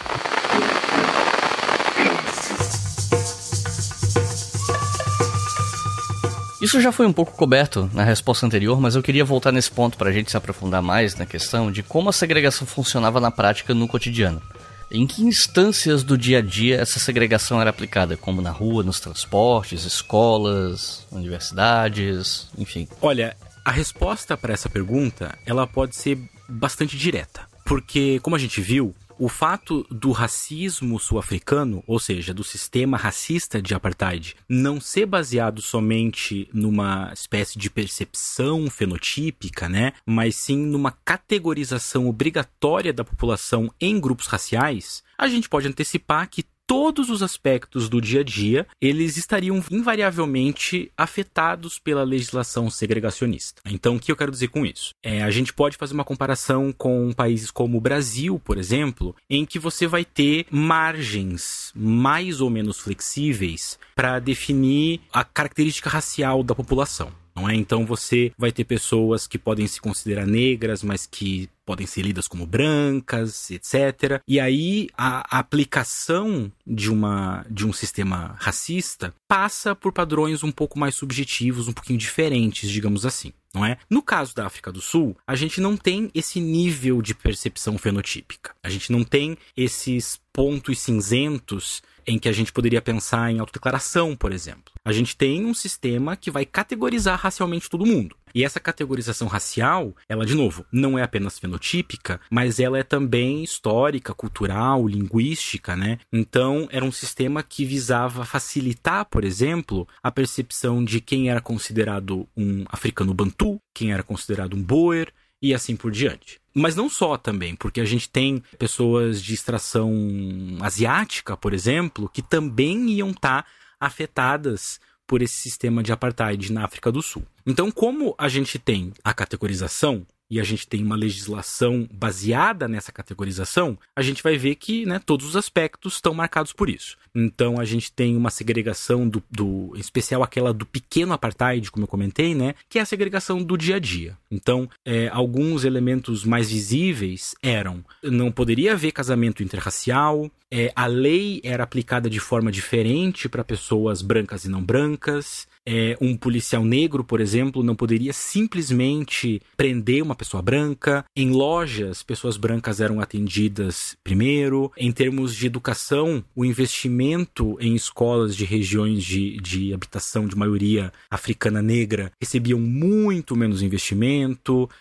A: Isso já foi um pouco coberto na resposta anterior, mas eu queria voltar nesse ponto para a gente se aprofundar mais na questão de como a segregação funcionava na prática no cotidiano. Em que instâncias do dia a dia essa segregação era aplicada? Como na rua, nos transportes, escolas, universidades, enfim?
B: Olha, a resposta para essa pergunta ela pode ser bastante direta. Porque, como a gente viu, o fato do racismo sul-africano, ou seja, do sistema racista de apartheid, não ser baseado somente numa espécie de percepção fenotípica, né, mas sim numa categorização obrigatória da população em grupos raciais, a gente pode antecipar que todos os aspectos do dia a dia, eles estariam invariavelmente afetados pela legislação segregacionista. Então, o que eu quero dizer com isso? É, a gente pode fazer uma comparação com países como o Brasil, por exemplo, em que você vai ter margens mais ou menos flexíveis para definir a característica racial da população não é? Então você vai ter pessoas que podem se considerar negras, mas que podem ser lidas como brancas, etc. E aí a aplicação de uma de um sistema racista passa por padrões um pouco mais subjetivos, um pouquinho diferentes, digamos assim, não é? No caso da África do Sul, a gente não tem esse nível de percepção fenotípica. A gente não tem esses pontos cinzentos em que a gente poderia pensar em autodeclaração, por exemplo. A gente tem um sistema que vai categorizar racialmente todo mundo. E essa categorização racial, ela, de novo, não é apenas fenotípica, mas ela é também histórica, cultural, linguística, né? Então, era um sistema que visava facilitar, por exemplo, a percepção de quem era considerado um africano bantu, quem era considerado um boer, e assim por diante. Mas não só também, porque a gente tem pessoas de extração asiática, por exemplo, que também iam estar tá afetadas por esse sistema de apartheid na África do Sul. Então, como a gente tem a categorização e a gente tem uma legislação baseada nessa categorização, a gente vai ver que né, todos os aspectos estão marcados por isso. Então a gente tem uma segregação do, do em especial aquela do pequeno apartheid, como eu comentei, né, que é a segregação do dia a dia. Então, é, alguns elementos mais visíveis eram não poderia haver casamento interracial, é, a lei era aplicada de forma diferente para pessoas brancas e não brancas, é, um policial negro, por exemplo, não poderia simplesmente prender uma pessoa branca. Em lojas, pessoas brancas eram atendidas primeiro. Em termos de educação, o investimento em escolas de regiões de, de habitação de maioria africana negra recebiam muito menos investimento,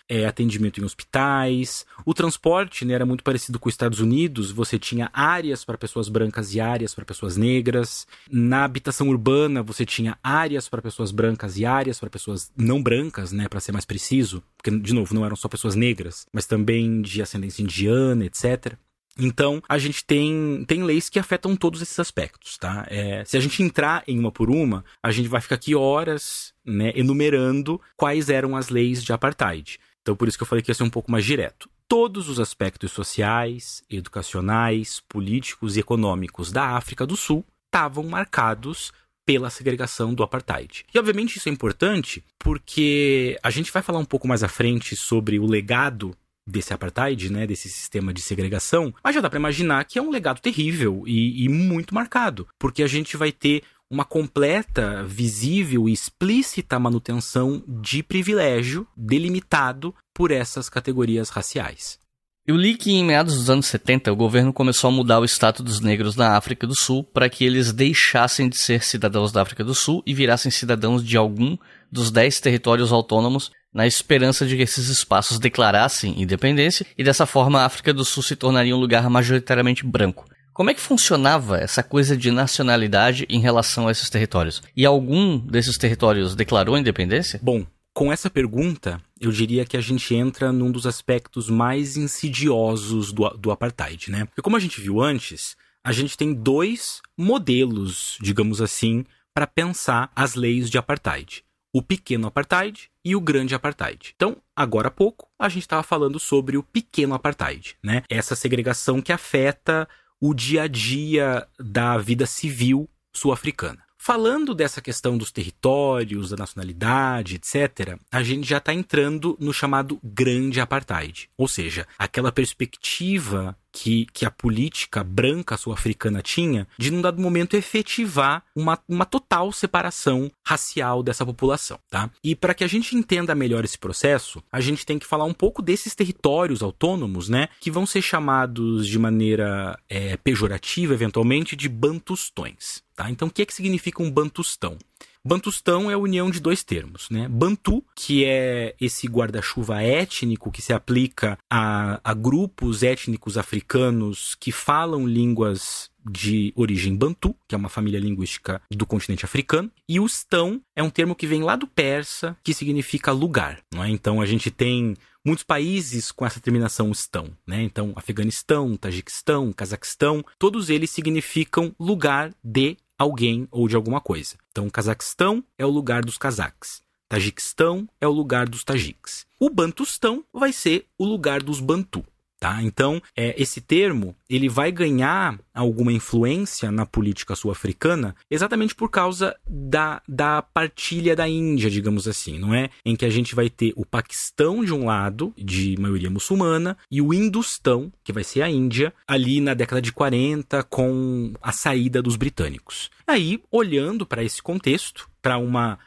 B: é, atendimento em hospitais. O transporte né, era muito parecido com os Estados Unidos, você tinha áreas para pessoas brancas e áreas para pessoas negras. Na habitação urbana, você tinha áreas para pessoas brancas e áreas para pessoas não brancas, né, para ser mais preciso, porque de novo não eram só pessoas negras, mas também de ascendência indiana, etc. Então, a gente tem, tem leis que afetam todos esses aspectos, tá? É, se a gente entrar em uma por uma, a gente vai ficar aqui horas, né, enumerando quais eram as leis de apartheid. Então, por isso que eu falei que ia ser um pouco mais direto. Todos os aspectos sociais, educacionais, políticos e econômicos da África do Sul estavam marcados pela segregação do apartheid. E obviamente isso é importante porque a gente vai falar um pouco mais à frente sobre o legado desse apartheid, né, desse sistema de segregação, mas já dá para imaginar que é um legado terrível e, e muito marcado, porque a gente vai ter uma completa, visível e explícita manutenção de privilégio delimitado por essas categorias raciais.
A: Eu li que em meados dos anos 70 o governo começou a mudar o status dos negros na África do Sul para que eles deixassem de ser cidadãos da África do Sul e virassem cidadãos de algum dos dez territórios autônomos, na esperança de que esses espaços declarassem independência e dessa forma a África do Sul se tornaria um lugar majoritariamente branco. Como é que funcionava essa coisa de nacionalidade em relação a esses territórios? E algum desses territórios declarou independência?
B: Bom, com essa pergunta, eu diria que a gente entra num dos aspectos mais insidiosos do, do apartheid, né? Porque como a gente viu antes, a gente tem dois modelos, digamos assim, para pensar as leis de apartheid. O pequeno apartheid e o grande apartheid. Então, agora há pouco, a gente estava falando sobre o pequeno apartheid, né? Essa segregação que afeta o dia a dia da vida civil sul-africana. Falando dessa questão dos territórios, da nacionalidade, etc., a gente já está entrando no chamado grande apartheid. Ou seja, aquela perspectiva que, que a política branca sul-africana tinha de, num dado momento, efetivar uma, uma total separação racial dessa população. Tá? E para que a gente entenda melhor esse processo, a gente tem que falar um pouco desses territórios autônomos, né, que vão ser chamados de maneira é, pejorativa, eventualmente, de bantustões. Tá? Então, o que, é que significa um bantustão? Bantustão é a união de dois termos, né? Bantu, que é esse guarda-chuva étnico que se aplica a, a grupos étnicos africanos que falam línguas de origem bantu, que é uma família linguística do continente africano, e o stão é um termo que vem lá do persa, que significa lugar, não é? Então a gente tem muitos países com essa terminação estão, né? Então, Afeganistão, Tajiquistão, Cazaquistão, todos eles significam lugar de alguém ou de alguma coisa. Então, Cazaquistão é o lugar dos cazaques. Tajiquistão é o lugar dos tajiques. O Bantustão vai ser o lugar dos Bantu. Tá? Então, é, esse termo ele vai ganhar alguma influência na política sul-africana exatamente por causa da, da partilha da Índia, digamos assim, não é? Em que a gente vai ter o Paquistão de um lado, de maioria muçulmana, e o Industão, que vai ser a Índia, ali na década de 40, com a saída dos britânicos. Aí, olhando para esse contexto, para uma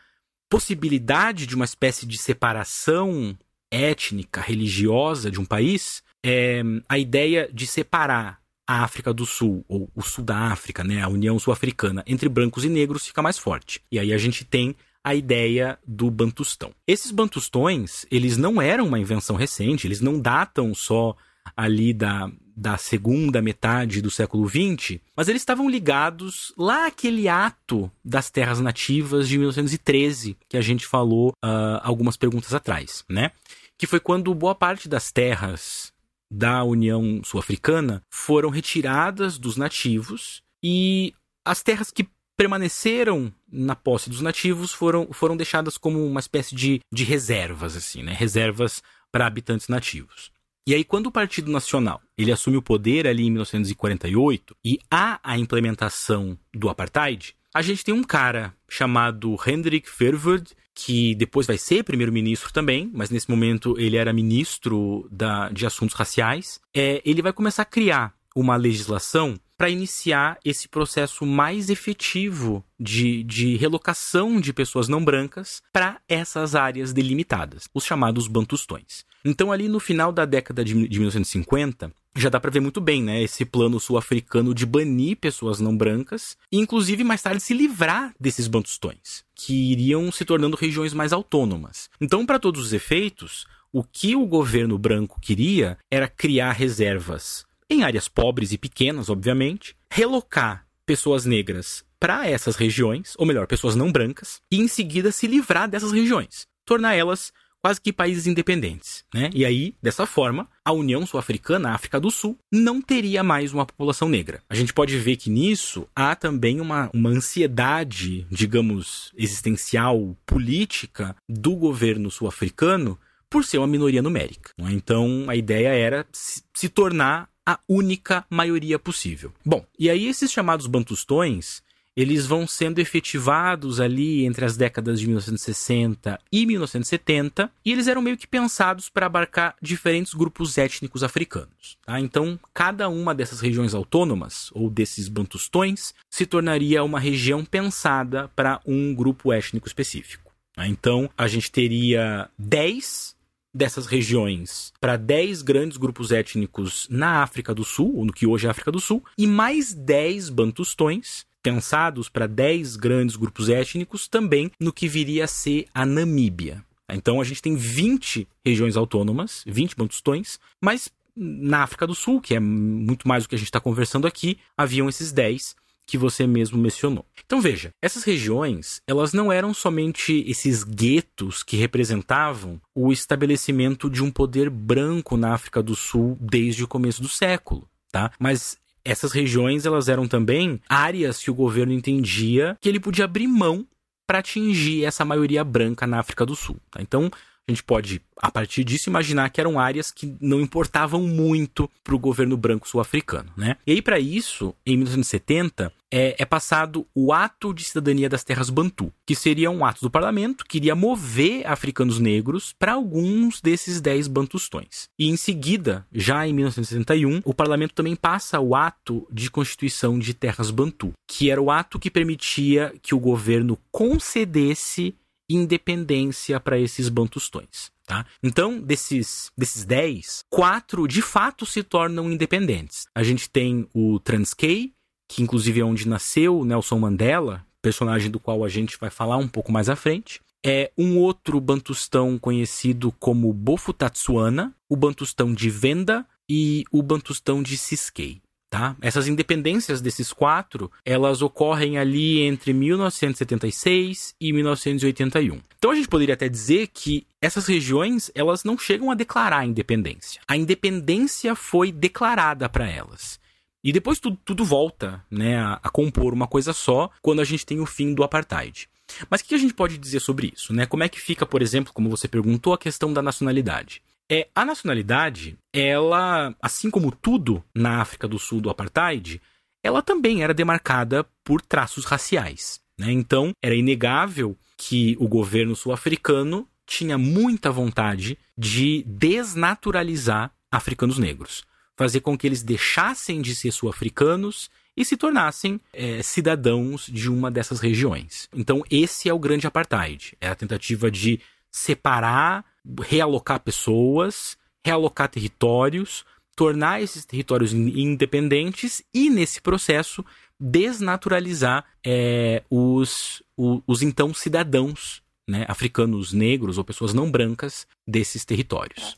B: possibilidade de uma espécie de separação étnica, religiosa de um país, é, a ideia de separar a África do Sul, ou o Sul da África, né, a União Sul-Africana, entre brancos e negros fica mais forte. E aí a gente tem a ideia do Bantustão. Esses Bantustões, eles não eram uma invenção recente, eles não datam só ali da, da segunda metade do século XX, mas eles estavam ligados lá àquele ato das terras nativas de 1913, que a gente falou uh, algumas perguntas atrás, né? Que foi quando boa parte das terras da União Sul-Africana foram retiradas dos nativos e as terras que permaneceram na posse dos nativos foram, foram deixadas como uma espécie de, de reservas, assim, né? Reservas para habitantes nativos. E aí, quando o Partido Nacional ele assume o poder ali em 1948 e há a implementação do apartheid, a gente tem um cara chamado Hendrik Verwoerd, que depois vai ser primeiro-ministro também, mas nesse momento ele era ministro da, de assuntos raciais. É, ele vai começar a criar uma legislação para iniciar esse processo mais efetivo de, de relocação de pessoas não brancas para essas áreas delimitadas, os chamados bantustões. Então, ali no final da década de, de 1950, já dá para ver muito bem, né, esse plano sul-africano de banir pessoas não brancas e inclusive mais tarde se livrar desses bantustões, que iriam se tornando regiões mais autônomas. Então, para todos os efeitos, o que o governo branco queria era criar reservas em áreas pobres e pequenas, obviamente, relocar pessoas negras para essas regiões, ou melhor, pessoas não brancas, e em seguida se livrar dessas regiões, tornar elas quase que países independentes, né? E aí, dessa forma, a União Sul-Africana, a África do Sul, não teria mais uma população negra. A gente pode ver que nisso há também uma, uma ansiedade, digamos, existencial, política do governo sul-africano por ser uma minoria numérica. Né? Então, a ideia era se, se tornar a única maioria possível. Bom, e aí esses chamados bantustões, eles vão sendo efetivados ali entre as décadas de 1960 e 1970, e eles eram meio que pensados para abarcar diferentes grupos étnicos africanos. Tá? Então, cada uma dessas regiões autônomas, ou desses bantustões, se tornaria uma região pensada para um grupo étnico específico. Tá? Então, a gente teria 10 dessas regiões para 10 grandes grupos étnicos na África do Sul, no que hoje é África do Sul, e mais 10 bantustões pensados para 10 grandes grupos étnicos também no que viria a ser a Namíbia. Então a gente tem 20 regiões autônomas, 20 bantustões, mas na África do Sul, que é muito mais do que a gente está conversando aqui, haviam esses 10 que você mesmo mencionou. Então veja, essas regiões, elas não eram somente esses guetos que representavam o estabelecimento de um poder branco na África do Sul desde o começo do século, tá? Mas essas regiões, elas eram também áreas que o governo entendia que ele podia abrir mão para atingir essa maioria branca na África do Sul. Tá? Então, a gente pode, a partir disso, imaginar que eram áreas que não importavam muito para o governo branco sul-africano. Né? E aí, para isso, em 1970, é, é, passado o Ato de Cidadania das Terras Bantu, que seria um ato do parlamento que iria mover africanos negros para alguns desses dez bantustões. E em seguida, já em 1961, o parlamento também passa o Ato de Constituição de Terras Bantu, que era o ato que permitia que o governo concedesse independência para esses bantustões. Tá? Então, desses, desses 10, quatro de fato se tornam independentes. A gente tem o Transkei, que inclusive é onde nasceu Nelson Mandela, personagem do qual a gente vai falar um pouco mais à frente. É um outro bantustão conhecido como Bofutatsuana, o bantustão de Venda e o bantustão de Siskei. Tá? Essas independências desses quatro, elas ocorrem ali entre 1976 e 1981. Então a gente poderia até dizer que essas regiões, elas não chegam a declarar a independência. A independência foi declarada para elas. E depois tudo, tudo volta né, a, a, compor uma coisa só quando a gente tem o fim do apartheid. Mas o que a gente pode dizer sobre isso? Né? Como é que fica, por exemplo, como você perguntou, a questão da nacionalidade? É, a nacionalidade, ela, assim como tudo na África do Sul do apartheid, ela também era demarcada por traços raciais. Né? Então, era inegável que o governo sul-africano tinha muita vontade de desnaturalizar africanos negros, fazer com que eles deixassem de ser sul-africanos e se tornassem é, cidadãos de uma dessas regiões. Então, esse é o grande apartheid: é a tentativa de separar realocar pessoas, realocar territórios, tornar esses territórios independentes e, nesse processo, desnaturalizar é, os, os, os, então cidadãos né, africanos negros ou pessoas não brancas desses territórios.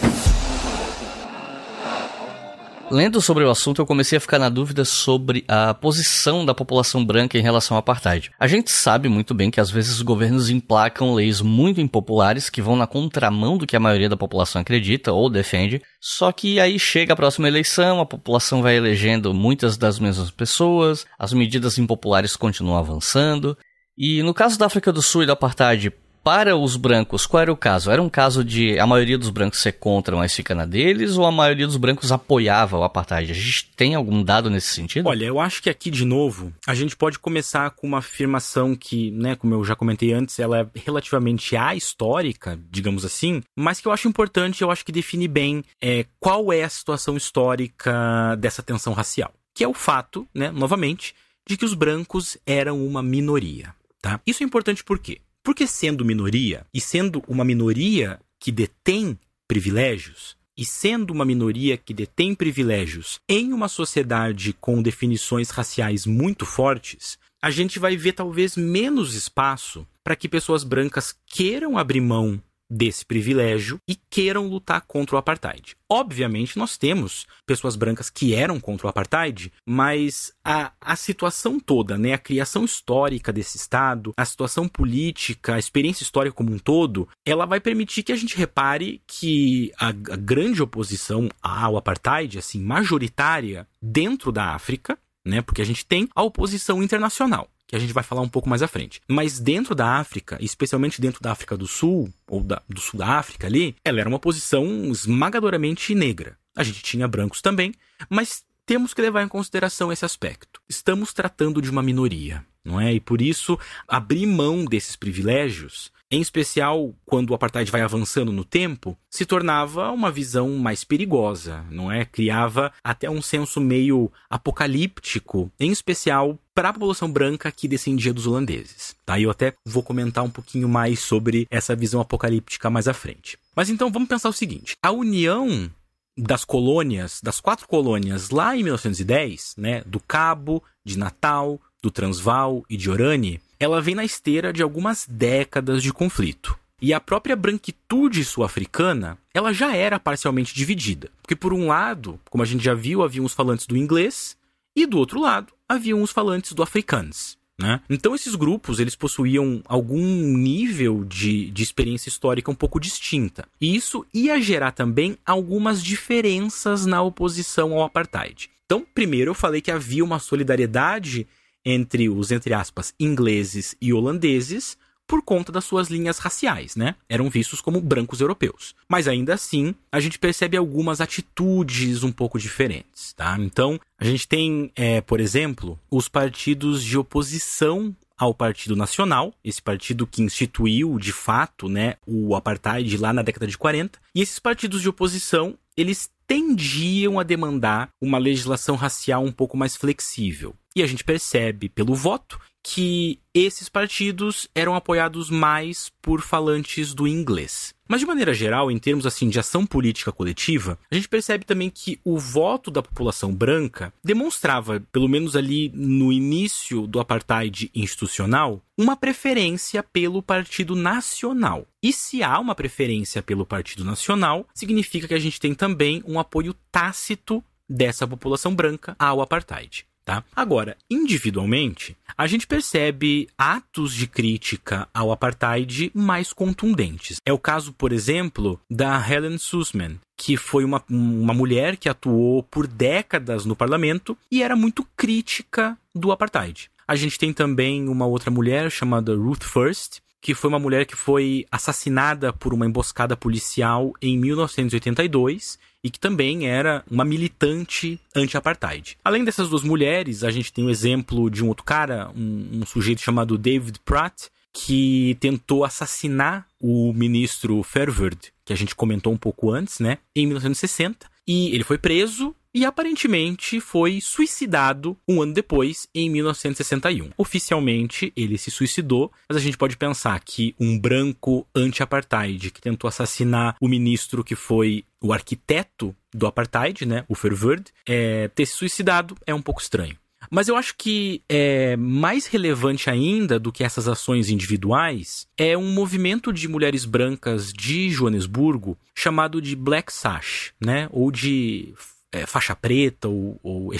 A: Lendo sobre o assunto, eu comecei a ficar na dúvida sobre a posição da população branca em relação ao apartheid. A gente sabe muito bem que às vezes os governos emplacam leis muito impopulares que vão na contramão do que a maioria da população acredita ou defende. Só que aí chega a próxima eleição, a população vai elegendo muitas das mesmas pessoas, as medidas impopulares continuam avançando. E no caso da África do Sul e do apartheid, para os brancos, qual era o caso? Era um caso de a maioria dos brancos ser contra, fica na deles, ou a maioria dos brancos apoiava o apartheid? A gente tem algum dado nesse sentido?
B: Olha, eu acho que aqui, de novo, a gente pode começar com uma afirmação que, né, como eu já comentei antes, ela é relativamente histórica, digamos assim, mas que eu acho importante, eu acho que define bem é, qual é a situação histórica dessa tensão racial. Que é o fato, né, novamente, de que os brancos eram uma minoria. Tá? Isso é importante por quê? Porque sendo minoria, e sendo uma minoria que detém privilégios, e sendo uma minoria que detém privilégios em uma sociedade com definições raciais muito fortes, a gente vai ver talvez menos espaço para que pessoas brancas queiram abrir mão desse privilégio e queiram lutar contra o apartheid. Obviamente, nós temos pessoas brancas que eram contra o apartheid, mas a, a situação toda, né, a criação histórica desse Estado, a situação política, a experiência histórica como um todo, ela vai permitir que a gente repare que a, a grande oposição ao apartheid, assim, majoritária dentro da África, né, porque a gente tem a oposição internacional que a gente vai falar um pouco mais à frente. Mas dentro da África, especialmente dentro da África do Sul, ou da, do Sul da África ali, ela era uma posição esmagadoramente negra. A gente tinha brancos também, mas temos que levar em consideração esse aspecto. Estamos tratando de uma minoria, não é? E por isso, abrir mão desses privilégios em especial quando o apartheid vai avançando no tempo, se tornava uma visão mais perigosa, não é? Criava até um senso meio apocalíptico, em especial para a população branca que descendia dos holandeses. Tá? Eu até vou comentar um pouquinho mais sobre essa visão apocalíptica mais à frente. Mas então vamos pensar o seguinte: a união das colônias, das quatro colônias lá em 1910, né, do Cabo, de Natal, do Transvaal e de Orane, ela vem na esteira de algumas décadas de conflito. E a própria branquitude sul-africana, ela já era parcialmente dividida. Porque por um lado, como a gente já viu, havia os falantes do inglês, e do outro lado, haviam os falantes do afrikaans. Né? Então esses grupos eles possuíam algum nível de, de experiência histórica um pouco distinta. E isso ia gerar também algumas diferenças na oposição ao apartheid. Então, primeiro eu falei que havia uma solidariedade entre os, entre aspas, ingleses e holandeses por conta das suas linhas raciais, né? Eram vistos como brancos europeus. Mas ainda assim, a gente percebe algumas atitudes um pouco diferentes, tá? Então, a gente tem, é, por exemplo, os partidos de oposição ao Partido Nacional, esse partido que instituiu de fato, né, o apartheid lá na década de 40. E esses partidos de oposição, eles tendiam a demandar uma legislação racial um pouco mais flexível. E a gente percebe pelo voto que esses partidos eram apoiados mais por falantes do inglês. Mas de maneira geral, em termos assim de ação política coletiva, a gente percebe também que o voto da população branca demonstrava, pelo menos ali no início do apartheid institucional, uma preferência pelo Partido Nacional. E se há uma preferência pelo Partido Nacional, significa que a gente tem também um apoio tácito dessa população branca ao apartheid. Tá? Agora, individualmente, a gente percebe atos de crítica ao apartheid mais contundentes. É o caso, por exemplo, da Helen Sussman, que foi uma, uma mulher que atuou por décadas no parlamento e era muito crítica do apartheid. A gente tem também uma outra mulher chamada Ruth First, que foi uma mulher que foi assassinada por uma emboscada policial em 1982 e que também era uma militante anti-apartheid. Além dessas duas mulheres, a gente tem o exemplo de um outro cara, um, um sujeito chamado David Pratt, que tentou assassinar o ministro Ferverd, que a gente comentou um pouco antes, né, em 1960. E ele foi preso e aparentemente foi suicidado um ano depois, em 1961. Oficialmente, ele se suicidou, mas a gente pode pensar que um branco anti-apartheid que tentou assassinar o ministro que foi o arquiteto do apartheid, né, o Verwoerd, é, ter se suicidado é um pouco estranho. Mas eu acho que é mais relevante ainda do que essas ações individuais é um movimento de mulheres brancas de Joanesburgo chamado de Black Sash, né? Ou de é, faixa preta ou, ou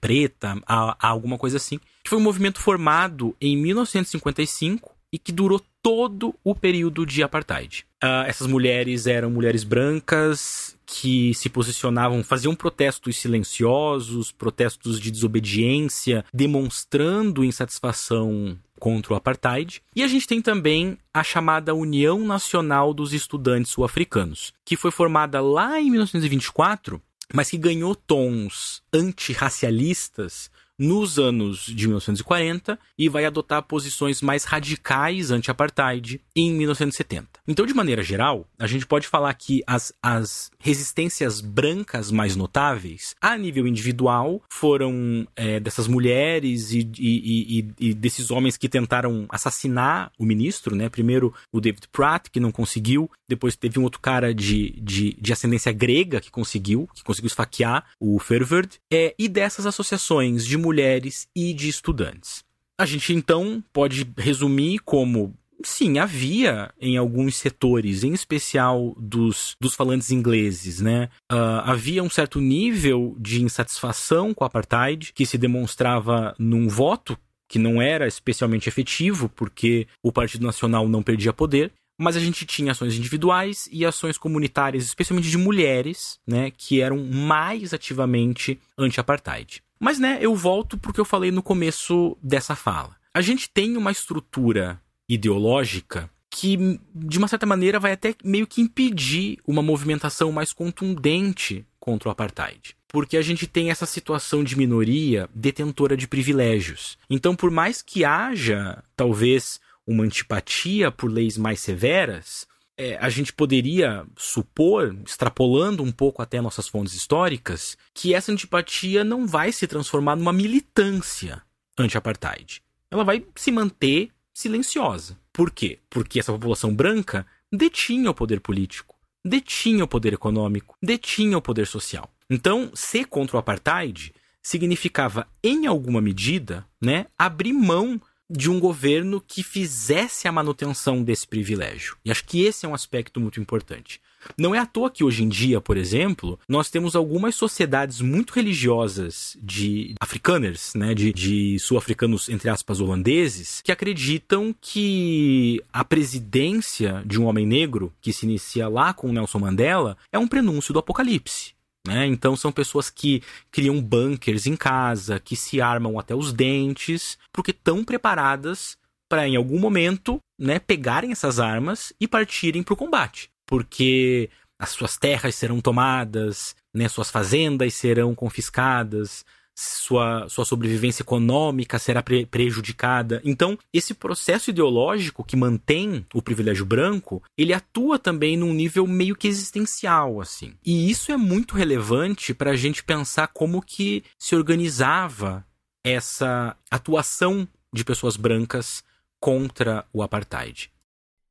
B: preta, a, a alguma coisa assim. Foi um movimento formado em 1955 e que durou todo o período de apartheid. Uh, essas mulheres eram mulheres brancas que se posicionavam, faziam protestos silenciosos, protestos de desobediência, demonstrando insatisfação contra o apartheid. E a gente tem também a chamada União Nacional dos Estudantes Sul-Africanos, que foi formada lá em 1924 mas que ganhou tons antirracialistas nos anos de 1940 e vai adotar posições mais radicais anti-apartheid em 1970. Então, de maneira geral, a gente pode falar que as, as resistências brancas mais notáveis, a nível individual, foram é, dessas mulheres e, e, e, e, desses homens que tentaram assassinar o ministro, né? Primeiro o David Pratt, que não conseguiu, depois teve um outro cara de, de, de ascendência grega que conseguiu, que conseguiu esfaquear o Ferverd, é, e dessas associações de mulheres e de estudantes. A gente então pode resumir como sim, havia em alguns setores, em especial dos, dos falantes ingleses, né? Uh, havia um certo nível de insatisfação com o apartheid que se demonstrava num voto que não era especialmente efetivo, porque o Partido Nacional não perdia poder, mas a gente tinha ações individuais e ações comunitárias, especialmente de mulheres, né, que eram mais ativamente anti-apartheid. Mas, né, eu volto porque eu falei no começo dessa fala. A gente tem uma estrutura ideológica que, de uma certa maneira, vai até meio que impedir uma movimentação mais contundente contra o apartheid. Porque a gente tem essa situação de minoria detentora de privilégios. Então, por mais que haja, talvez, uma antipatia por leis mais severas, é, a gente poderia supor, extrapolando um pouco até nossas fontes históricas, que essa antipatia não vai se transformar numa militância anti-apartheid. Ela vai se manter silenciosa. Por quê? Porque essa população branca detinha o poder político, detinha o poder econômico, detinha o poder social. Então, ser contra o apartheid significava, em alguma medida, né, abrir mão de um governo que fizesse a manutenção desse privilégio. E acho que esse é um aspecto muito importante. Não é à toa que hoje em dia, por exemplo, nós temos algumas sociedades muito religiosas de africaners, né, de, de sul-africanos, entre aspas, holandeses, que acreditam que a presidência de um homem negro, que se inicia lá com Nelson Mandela, é um prenúncio do apocalipse. Né? Então são pessoas que criam bunkers em casa, que se armam até os dentes, porque estão preparadas para em algum momento né, pegarem essas armas e partirem para o combate. Porque as suas terras serão tomadas, né, suas fazendas serão confiscadas, sua, sua sobrevivência econômica será pre prejudicada. Então, esse processo ideológico que mantém o privilégio branco, ele atua também num nível meio que existencial, assim. E isso é muito relevante para a gente pensar como que se organizava essa atuação de pessoas brancas contra o apartheid.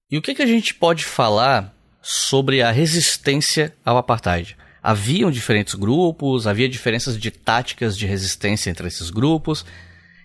A: E o que, que a gente pode falar sobre a resistência ao apartheid? Haviam diferentes grupos, havia diferenças de táticas de resistência entre esses grupos.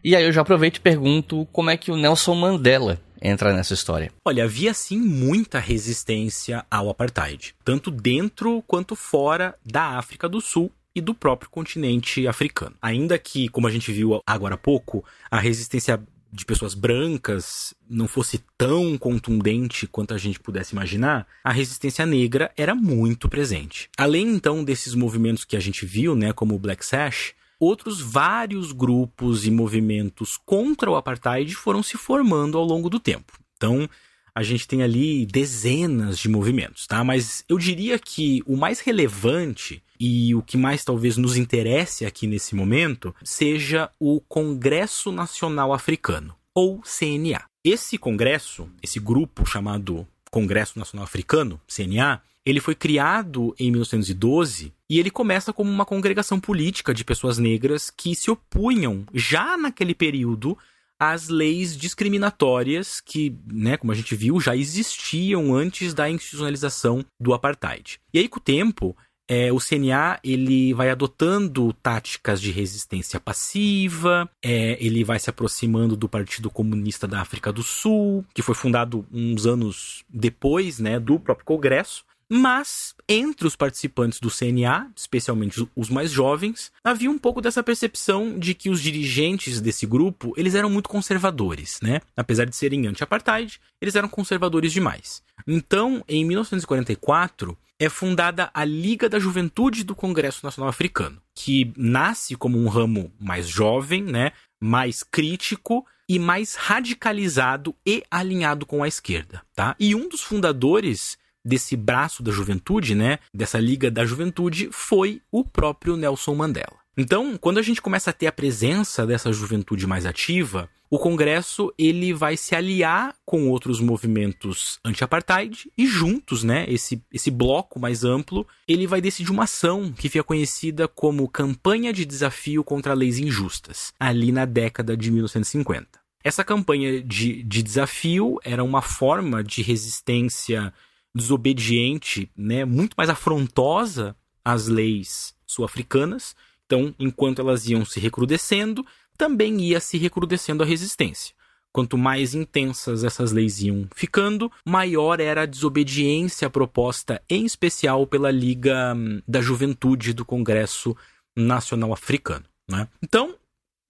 A: E aí eu já aproveito e pergunto como é que o Nelson Mandela entra nessa história.
B: Olha, havia sim muita resistência ao apartheid, tanto dentro quanto fora da África do Sul e do próprio continente africano. Ainda que, como a gente viu agora há pouco, a resistência de pessoas brancas não fosse tão contundente quanto a gente pudesse imaginar, a resistência negra era muito presente. Além então desses movimentos que a gente viu, né, como o Black Sash, outros vários grupos e movimentos contra o apartheid foram se formando ao longo do tempo. Então, a gente tem ali dezenas de movimentos, tá? Mas eu diria que o mais relevante e o que mais talvez nos interesse aqui nesse momento seja o Congresso Nacional Africano, ou CNA. Esse congresso, esse grupo chamado Congresso Nacional Africano, CNA, ele foi criado em 1912 e ele começa como uma congregação política de pessoas negras que se opunham já naquele período às leis discriminatórias que, né, como a gente viu, já existiam antes da institucionalização do apartheid. E aí com o tempo, é, o CNA ele vai adotando táticas de resistência passiva, é, ele vai se aproximando do Partido Comunista da África do Sul, que foi fundado uns anos depois né, do próprio Congresso. Mas, entre os participantes do CNA, especialmente os mais jovens, havia um pouco dessa percepção de que os dirigentes desse grupo, eles eram muito conservadores, né? Apesar de serem anti-apartheid, eles eram conservadores demais. Então, em 1944, é fundada a Liga da Juventude do Congresso Nacional Africano, que nasce como um ramo mais jovem, né, mais crítico e mais radicalizado e alinhado com a esquerda, tá? E um dos fundadores desse braço da juventude, né, dessa Liga da Juventude, foi o próprio Nelson Mandela. Então, quando a gente começa a ter a presença dessa juventude mais ativa, o Congresso ele vai se aliar com outros movimentos anti-apartheid e juntos, né, esse, esse bloco mais amplo, ele vai decidir uma ação que fica conhecida como Campanha de Desafio contra Leis Injustas, ali na década de 1950. Essa campanha de, de desafio era uma forma de resistência desobediente, né, muito mais afrontosa às leis sul-africanas, então, enquanto elas iam se recrudescendo, também ia se recrudescendo a resistência. Quanto mais intensas essas leis iam ficando, maior era a desobediência proposta, em especial pela Liga hum, da Juventude do Congresso Nacional Africano. Né? Então,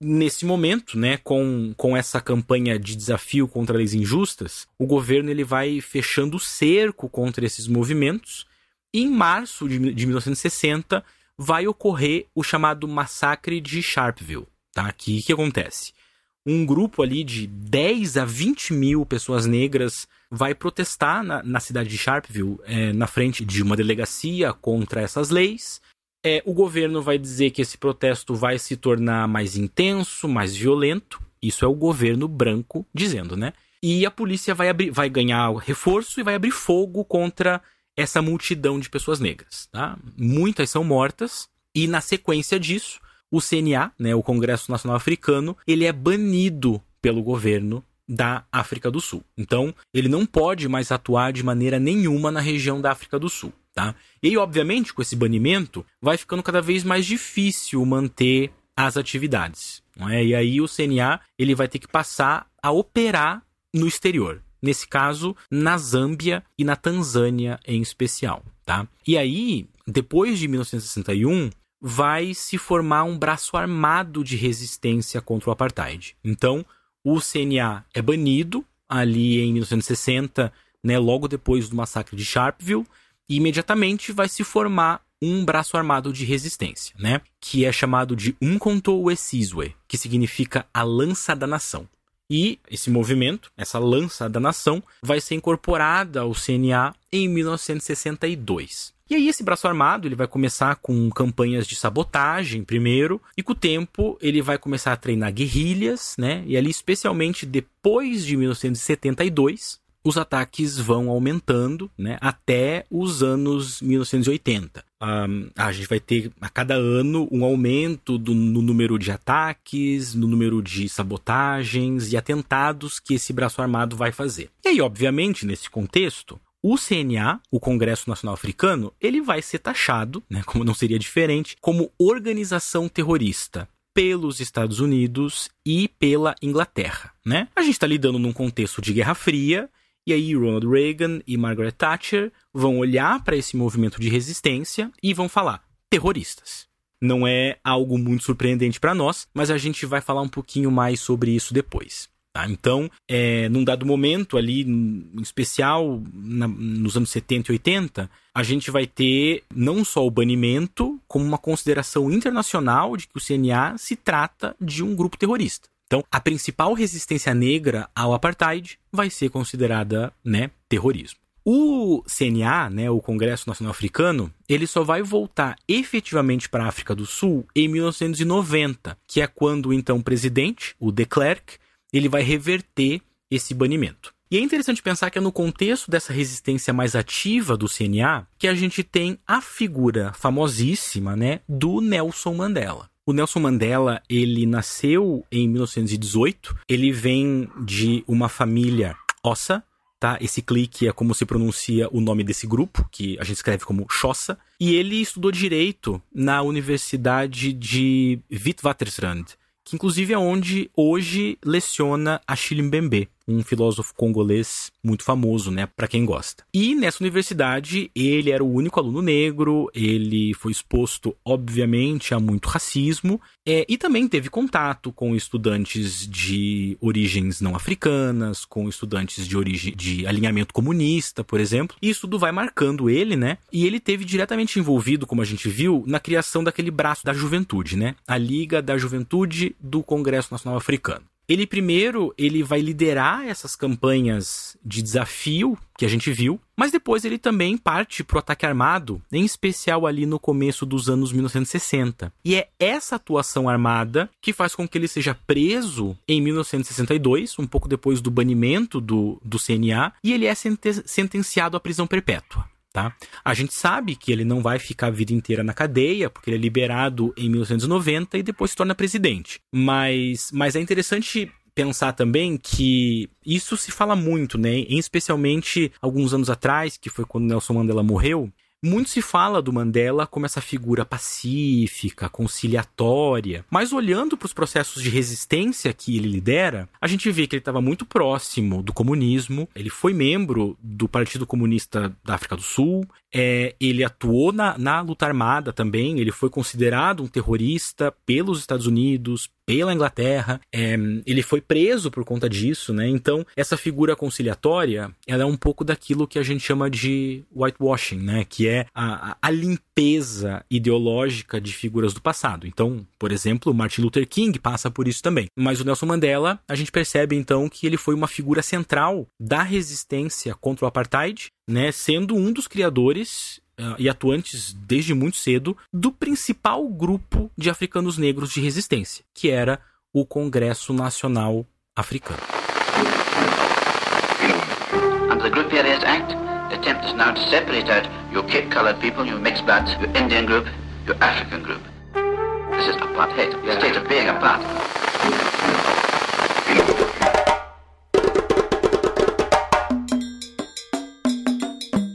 B: nesse momento, né, com, com essa campanha de desafio contra leis injustas, o governo ele vai fechando o cerco contra esses movimentos. E em março de, de 1960, vai ocorrer o chamado massacre de Sharpeville. Tá? O que acontece? Um grupo ali de 10 a 20 mil pessoas negras vai protestar na, na cidade de Sharpeville, é, na frente de uma delegacia contra essas leis. É, o governo vai dizer que esse protesto vai se tornar mais intenso, mais violento. Isso é o governo branco dizendo, né? E a polícia vai, abrir, vai ganhar reforço e vai abrir fogo contra essa multidão de pessoas negras. Tá? Muitas são mortas, e na sequência disso, o CNA, né, o Congresso Nacional Africano, ele é banido pelo governo da África do Sul. Então, ele não pode mais atuar de maneira nenhuma na região da África do Sul. Tá? E obviamente, com esse banimento, vai ficando cada vez mais difícil manter as atividades. É? E aí o CNA ele vai ter que passar a operar no exterior nesse caso na Zâmbia e na Tanzânia em especial, tá? E aí, depois de 1961, vai se formar um braço armado de resistência contra o apartheid. Então, o CNA é banido ali em 1960, né, logo depois do massacre de Sharpeville, e imediatamente vai se formar um braço armado de resistência, né, que é chamado de Umkhonto Wesizwe, que significa a lança da nação. E esse movimento, essa lança da nação, vai ser incorporada ao CNA em 1962. E aí esse braço armado, ele vai começar com campanhas de sabotagem primeiro, e com o tempo ele vai começar a treinar guerrilhas, né? E ali especialmente depois de 1972, os ataques vão aumentando, né, até os anos 1980. Um, a gente vai ter a cada ano um aumento do, no número de ataques, no número de sabotagens e atentados que esse braço armado vai fazer. E aí, obviamente, nesse contexto, o CNA, o Congresso Nacional Africano, ele vai ser taxado, né, como não seria diferente, como organização terrorista pelos Estados Unidos e pela Inglaterra, né? A gente está lidando num contexto de Guerra Fria e aí Ronald Reagan e Margaret Thatcher vão olhar para esse movimento de resistência e vão falar terroristas. Não é algo muito surpreendente para nós, mas a gente vai falar um pouquinho mais sobre isso depois. Tá? Então, é, num dado momento ali, em especial na, nos anos 70 e 80, a gente vai ter não só o banimento, como uma consideração internacional de que o CNA se trata de um grupo terrorista. Então, a principal resistência negra ao apartheid vai ser considerada, né, terrorismo. O CNA, né, o Congresso Nacional Africano, ele só vai voltar efetivamente para a África do Sul em 1990, que é quando o então presidente, o de Klerk, ele vai reverter esse banimento. E é interessante pensar que é no contexto dessa resistência mais ativa do CNA que a gente tem a figura famosíssima, né, do Nelson Mandela. O Nelson Mandela, ele nasceu em 1918. Ele vem de uma família Ossa, tá? Esse clique é como se pronuncia o nome desse grupo, que a gente escreve como Xhosa. E ele estudou direito na Universidade de Witwatersrand, que inclusive é onde hoje leciona a Mbembe um filósofo congolês muito famoso, né, para quem gosta. E nessa universidade, ele era o único aluno negro, ele foi exposto, obviamente, a muito racismo, é, e também teve contato com estudantes de origens não africanas, com estudantes de origem de alinhamento comunista, por exemplo. E isso tudo vai marcando ele, né? E ele teve diretamente envolvido, como a gente viu, na criação daquele braço da juventude, né? A Liga da Juventude do Congresso Nacional Africano. Ele primeiro ele vai liderar essas campanhas de desafio que a gente viu, mas depois ele também parte para o ataque armado, em especial ali no começo dos anos 1960. E é essa atuação armada que faz com que ele seja preso em 1962, um pouco depois do banimento do, do CNA, e ele é sentenciado à prisão perpétua. Tá? A gente sabe que ele não vai ficar a vida inteira na cadeia, porque ele é liberado em 1990 e depois se torna presidente. Mas, mas é interessante pensar também que isso se fala muito, né? Especialmente alguns anos atrás, que foi quando Nelson Mandela morreu, muito se fala do Mandela como essa figura pacífica, conciliatória, mas olhando para os processos de resistência que ele lidera, a gente vê que ele estava muito próximo do comunismo, ele foi membro do Partido Comunista da África do Sul, é, ele atuou na, na luta armada também, ele foi considerado um terrorista pelos Estados Unidos, pela Inglaterra. É, ele foi preso por conta disso, né? Então, essa figura conciliatória, ela é um pouco daquilo que a gente chama de whitewashing, né? Que é a, a limpeza ideológica de figuras do passado. Então, por exemplo, Martin Luther King passa por isso também. Mas o Nelson Mandela, a gente percebe então que ele foi uma figura central da resistência contra o apartheid, né? Sendo um dos criadores uh, e atuantes desde muito cedo do principal grupo de africanos negros de resistência, que era o Congresso Nacional Africano. Under the Group Act, is now to separate out your Cape-colored people, your mixed bloods, your Indian group, your African group. This is apartheid, the state of being apart.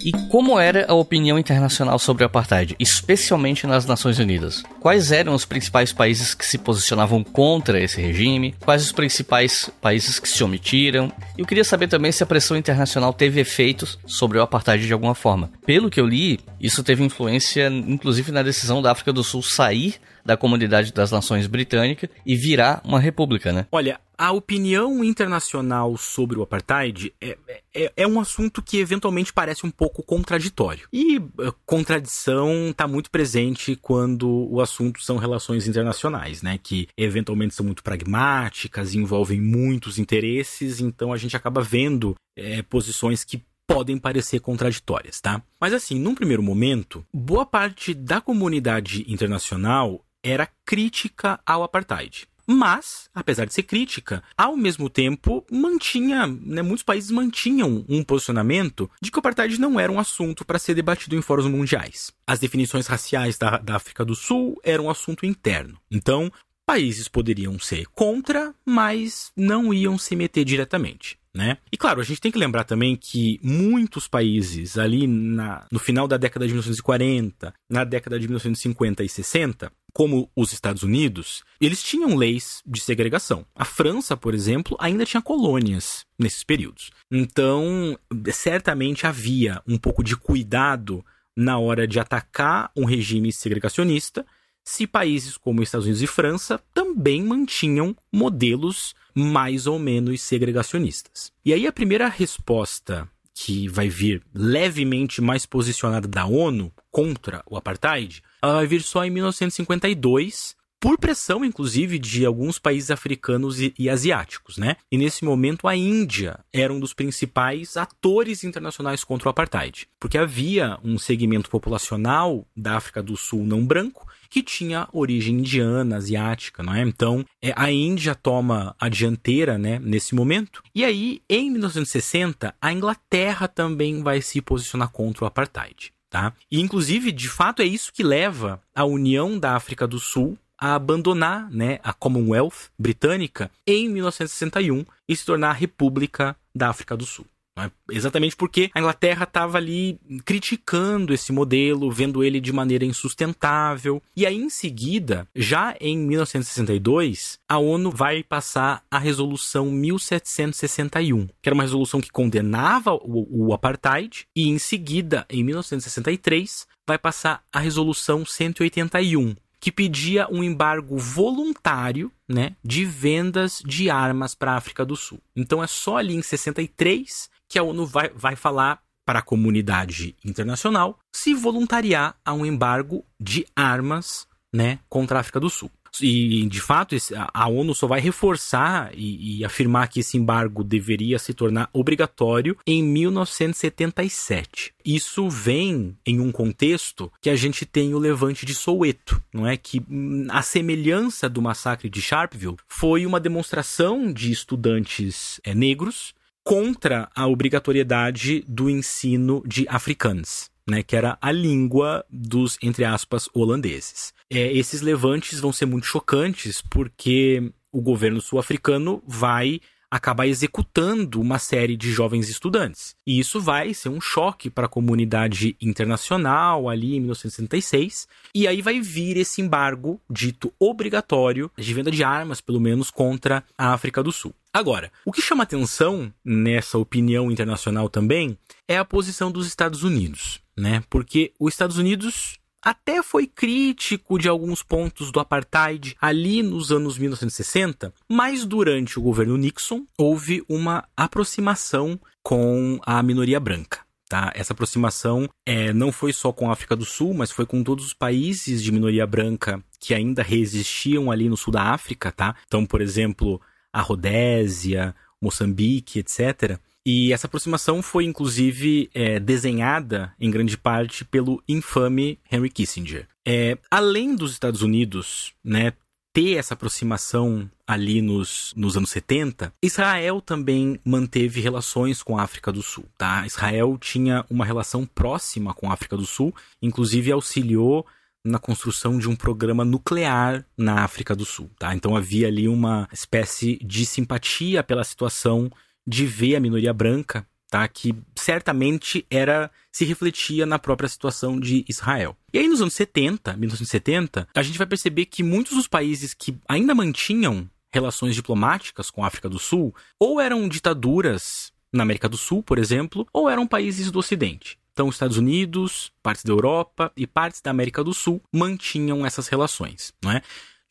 A: E como era a opinião internacional sobre o apartheid, especialmente nas Nações Unidas? Quais eram os principais países que se posicionavam contra esse regime? Quais os principais países que se omitiram? Eu queria saber também se a pressão internacional teve efeitos sobre o apartheid de alguma forma. Pelo que eu li, isso teve influência inclusive na decisão da África do Sul sair da comunidade das nações britânica e virar uma república, né?
B: Olha, a opinião internacional sobre o apartheid é, é, é, um assunto que eventualmente parece um pouco contraditório. E uh, contradição está muito presente quando o assunto são relações internacionais, né? Que eventualmente são muito pragmáticas, envolvem muitos interesses, então a gente acaba vendo é, posições que podem parecer contraditórias, tá? Mas assim, num primeiro momento, boa parte da comunidade internacional era crítica ao apartheid. Mas, apesar de ser crítica, ao mesmo tempo mantinha, né, muitos países mantinham um posicionamento de que o apartheid não era um assunto para ser debatido em fóruns mundiais. As definições raciais da, da África do Sul eram um assunto interno. Então, países poderiam ser contra, mas não iam se meter diretamente. Né? E claro, a gente tem que lembrar também que muitos países ali na, no final da década de 1940, na década de 1950 e 60, como os Estados Unidos, eles tinham leis de segregação. A França, por exemplo, ainda tinha colônias nesses períodos. Então, certamente havia um pouco de cuidado na hora de atacar um regime segregacionista se países como Estados Unidos e França também mantinham modelos mais ou menos segregacionistas. E aí a primeira resposta que vai vir levemente mais posicionada da ONU contra o apartheid, ela vai vir só em 1952, por pressão, inclusive, de alguns países africanos e, e, asiáticos, né? E nesse momento a Índia era um dos principais atores internacionais contra o apartheid, porque havia um segmento populacional da África do Sul não branco que tinha origem indiana, asiática, não é? Então, é, a Índia toma a dianteira, né, nesse momento. E aí, em 1960, a Inglaterra também vai se posicionar contra o apartheid. Tá? E, inclusive, de fato, é isso que leva a União da África do Sul a abandonar né, a Commonwealth britânica em 1961 e se tornar a República da África do Sul. É? Exatamente porque a Inglaterra estava ali criticando esse modelo, vendo ele de maneira insustentável. E aí, em seguida, já em 1962, a ONU vai passar a Resolução 1761, que era uma resolução que condenava o, o apartheid, e em seguida, em 1963, vai passar a Resolução 181, que pedia um embargo voluntário né, de vendas de armas para a África do Sul. Então é só ali em 63 que a ONU vai, vai falar para a comunidade internacional se voluntariar a um embargo de armas né, contra a África do Sul. E, de fato, a ONU só vai reforçar e, e, afirmar que esse embargo deveria se tornar obrigatório em 1977. Isso vem em um contexto que a gente tem o levante de Soweto, não é? Que hum, a semelhança do massacre de Sharpeville foi uma demonstração de estudantes é, negros contra a obrigatoriedade do ensino de africans. Né, que era a língua dos, entre aspas, holandeses. É, esses levantes vão ser muito chocantes porque o governo sul-africano vai acabar executando uma série de jovens estudantes. E isso vai ser um choque para a comunidade internacional ali em 1966. E aí vai vir esse embargo dito obrigatório de venda de armas, pelo menos, contra a África do Sul. Agora, o que chama atenção nessa opinião internacional também é a posição dos Estados Unidos, né? Porque os Estados Unidos até foi crítico de alguns pontos do apartheid ali nos anos 1960, mas durante o governo Nixon houve uma aproximação com a minoria branca. Tá? Essa aproximação é, não foi só com a África do Sul, mas foi com todos os países de minoria branca que ainda resistiam ali no sul da África. Tá? Então, por exemplo, a Rodésia, Moçambique, etc. E essa aproximação foi, inclusive, é, desenhada em grande parte pelo infame Henry Kissinger. É, além dos Estados Unidos, né, ter essa aproximação ali nos, nos anos 70, Israel também manteve relações com a África do Sul. Tá? Israel tinha uma relação próxima com a África do Sul, inclusive auxiliou na construção de um programa nuclear na África do Sul. Tá? Então havia ali uma espécie de simpatia pela situação de ver a minoria branca, tá? Que certamente era se refletia na própria situação de Israel. E aí nos anos 70, 1970, a gente vai perceber que muitos dos países que ainda mantinham relações diplomáticas com a África do Sul ou eram ditaduras na América do Sul, por exemplo, ou eram países do Ocidente. Então, os Estados Unidos, partes da Europa e partes da América do Sul mantinham essas relações, não é?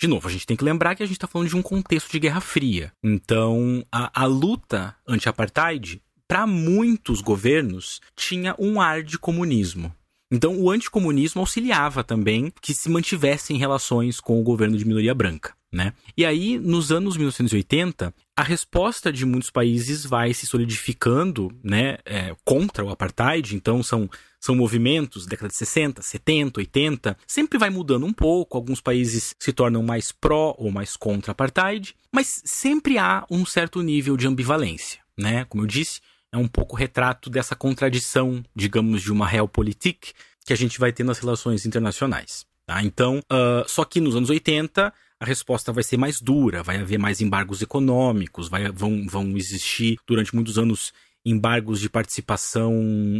B: De novo, a gente tem que lembrar que a gente está falando de um contexto de Guerra Fria. Então, a, a luta anti-apartheid, para muitos governos, tinha um ar de comunismo. Então, o anticomunismo auxiliava também que se mantivessem relações com o governo de minoria branca. Né? E aí, nos anos 1980, a resposta de muitos países vai se solidificando né, é, contra o apartheid. Então, são, são movimentos, década de 60, 70, 80, sempre vai mudando um pouco. Alguns países se tornam mais pró ou mais contra apartheid, mas sempre há um certo nível de ambivalência. Né? Como eu disse, é um pouco retrato dessa contradição, digamos, de uma realpolitik que a gente vai ter nas relações internacionais. Tá? Então, uh, só que nos anos 80 a resposta vai ser mais dura, vai haver mais embargos econômicos, vai, vão, vão existir durante muitos anos embargos de participação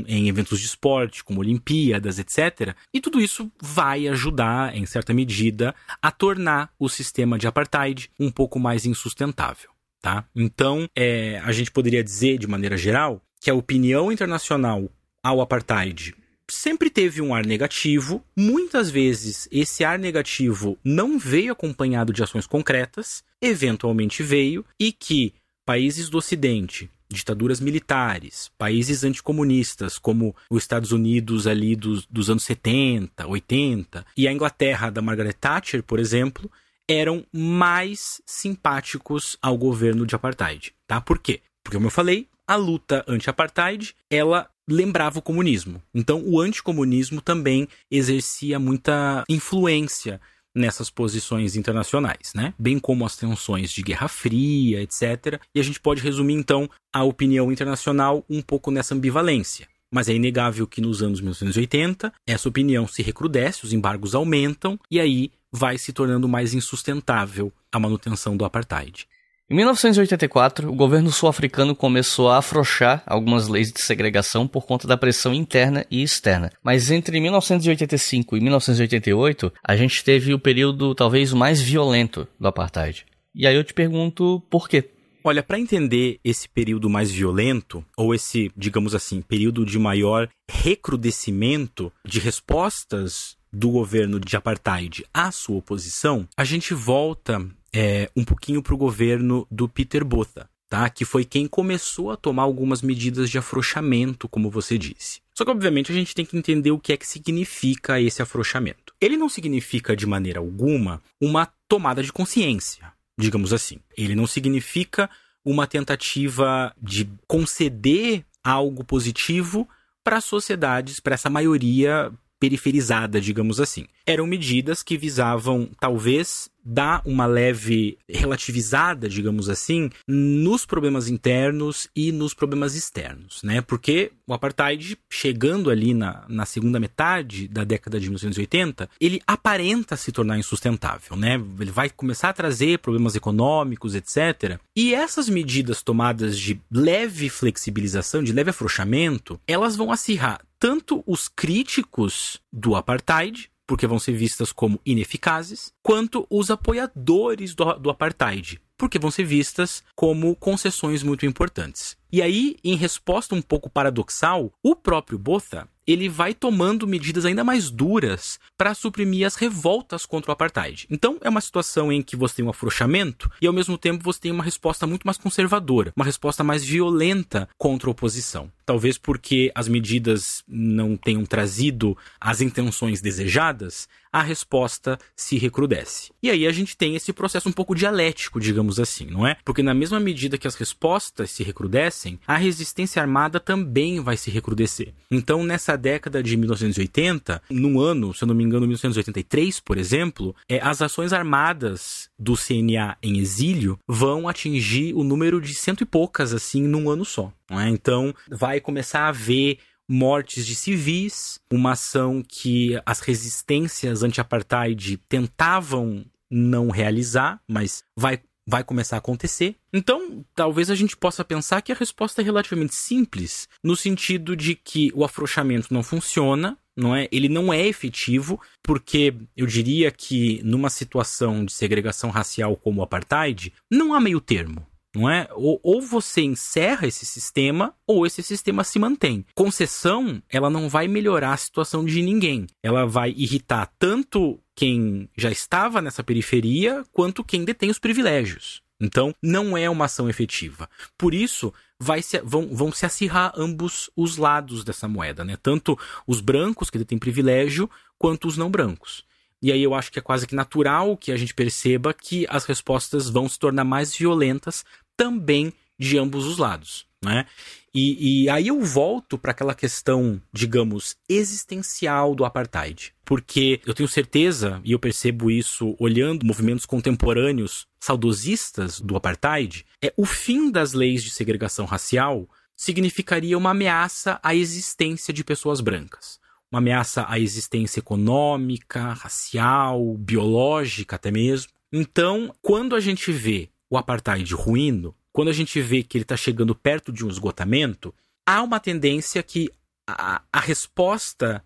B: em eventos de esporte, como Olimpíadas, etc. E tudo isso vai ajudar, em certa medida, a tornar o sistema de apartheid um pouco mais insustentável. Tá? Então, é, a gente poderia dizer, de maneira geral, que a opinião internacional ao apartheid sempre teve um ar negativo. Muitas vezes esse ar negativo não veio acompanhado de ações concretas, eventualmente veio, e que países do Ocidente, ditaduras militares, países anticomunistas, como os Estados Unidos ali dos, dos anos 70, 80, e a Inglaterra da Margaret Thatcher, por exemplo, eram mais simpáticos ao governo de apartheid, tá? Por quê? Porque, como eu falei, a luta anti-apartheid, ela lembrava o comunismo. Então, o anticomunismo também exercia muita influência nessas posições internacionais, né? Bem como as tensões de Guerra Fria, etc. E a gente pode resumir então a opinião internacional um pouco nessa ambivalência. Mas é inegável que nos anos 1980 essa opinião se recrudesce, os embargos aumentam e aí vai se tornando mais insustentável a manutenção do apartheid.
A: Em 1984, o governo sul-africano começou a afrouxar algumas leis de segregação por conta da pressão interna e externa. Mas entre 1985 e 1988, a gente teve o período talvez mais violento do apartheid. E aí eu te pergunto por quê?
B: Olha, para entender esse período mais violento, ou esse, digamos assim, período de maior recrudescimento de respostas do governo de apartheid à sua oposição, a gente volta é, um pouquinho para o governo do Peter Botha, tá? que foi quem começou a tomar algumas medidas de afrouxamento, como você disse. Só que, obviamente, a gente tem que entender o que é que significa esse afrouxamento. Ele não significa, de maneira alguma, uma tomada de consciência, digamos assim. Ele não significa uma tentativa de conceder algo positivo para as sociedades, para essa maioria periferizada, digamos assim. Eram medidas que visavam, talvez, dar uma leve relativizada, digamos assim, nos problemas internos e nos problemas externos, né? Porque o apartheid, chegando ali na, na segunda metade da década de 1980, ele aparenta se tornar insustentável, né? Ele vai começar a trazer problemas econômicos, etc. E essas medidas tomadas de leve flexibilização, de leve afrouxamento, elas vão acirrar tanto os críticos do apartheid, porque vão ser vistas como ineficazes, quanto os apoiadores do, do apartheid, porque vão ser vistas como concessões muito importantes. E aí, em resposta um pouco paradoxal, o próprio Botha ele vai tomando medidas ainda mais duras para suprimir as revoltas contra o apartheid. Então, é uma situação em que você tem um afrouxamento e, ao mesmo tempo, você tem uma resposta muito mais conservadora, uma resposta mais violenta contra a oposição. Talvez porque as medidas não tenham trazido as intenções desejadas, a resposta se recrudesce. E aí a gente tem esse processo um pouco dialético, digamos assim, não é? Porque na mesma medida que as respostas se recrudescem, a resistência armada também vai se recrudescer. Então, nessa década de 1980, no ano, se eu não me engano, 1983, por exemplo, é, as ações armadas do CNA em exílio vão atingir o número de cento e poucas, assim, num ano só. É? Então, vai começar a haver mortes de civis, uma ação que as resistências anti-apartheid tentavam não realizar, mas vai vai começar a acontecer. Então, talvez a gente possa pensar que a resposta é relativamente simples, no sentido de que o afrouxamento não funciona, não é? Ele não é efetivo, porque eu diria que numa situação de segregação racial como o apartheid, não há meio termo não é? Ou, ou, você encerra esse sistema ou esse sistema se mantém. Concessão, ela não vai melhorar a situação de ninguém. Ela vai irritar tanto quem já estava nessa periferia quanto quem detém os privilégios. Então, não é uma ação efetiva. Por isso, se, vão, vão se acirrar ambos os lados dessa moeda, né? Tanto os brancos que detêm privilégio quanto os não brancos. E aí eu acho que é quase que natural que a gente perceba que as respostas vão se tornar mais violentas também de ambos os lados, né? E, e aí eu volto para aquela questão, digamos, existencial do apartheid. Porque eu tenho certeza, e eu percebo isso olhando movimentos contemporâneos saudosistas do apartheid, é o fim das leis de segregação racial significaria uma ameaça à existência de pessoas brancas. Uma ameaça à existência econômica, racial, biológica até mesmo. Então, quando a gente vê o apartheid ruindo, quando a gente vê que ele está chegando perto de um esgotamento, há uma tendência que a, a resposta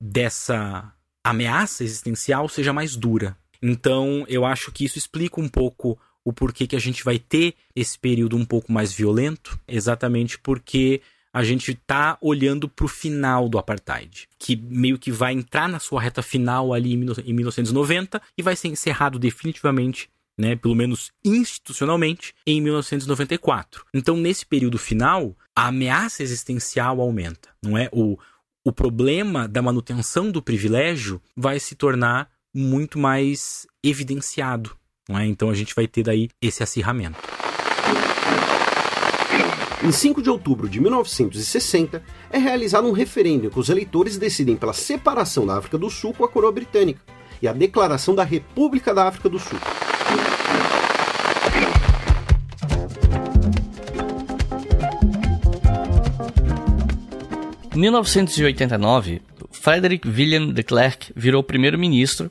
B: dessa ameaça existencial seja mais dura. Então, eu acho que isso explica um pouco o porquê que a gente vai ter esse período um pouco mais violento, exatamente porque a gente está olhando para o final do apartheid, que meio que vai entrar na sua reta final ali em 1990 e vai ser encerrado definitivamente né, pelo menos institucionalmente, em 1994. Então, nesse período final, a ameaça existencial aumenta, não é? O, o problema da manutenção do privilégio vai se tornar muito mais evidenciado, não é? Então, a gente vai ter daí esse acirramento.
D: Em 5 de outubro de 1960, é realizado um referendo em que os eleitores decidem pela separação da África do Sul com a coroa britânica e a declaração da República da África do Sul.
A: 1989, Frederick William de Klerk virou primeiro-ministro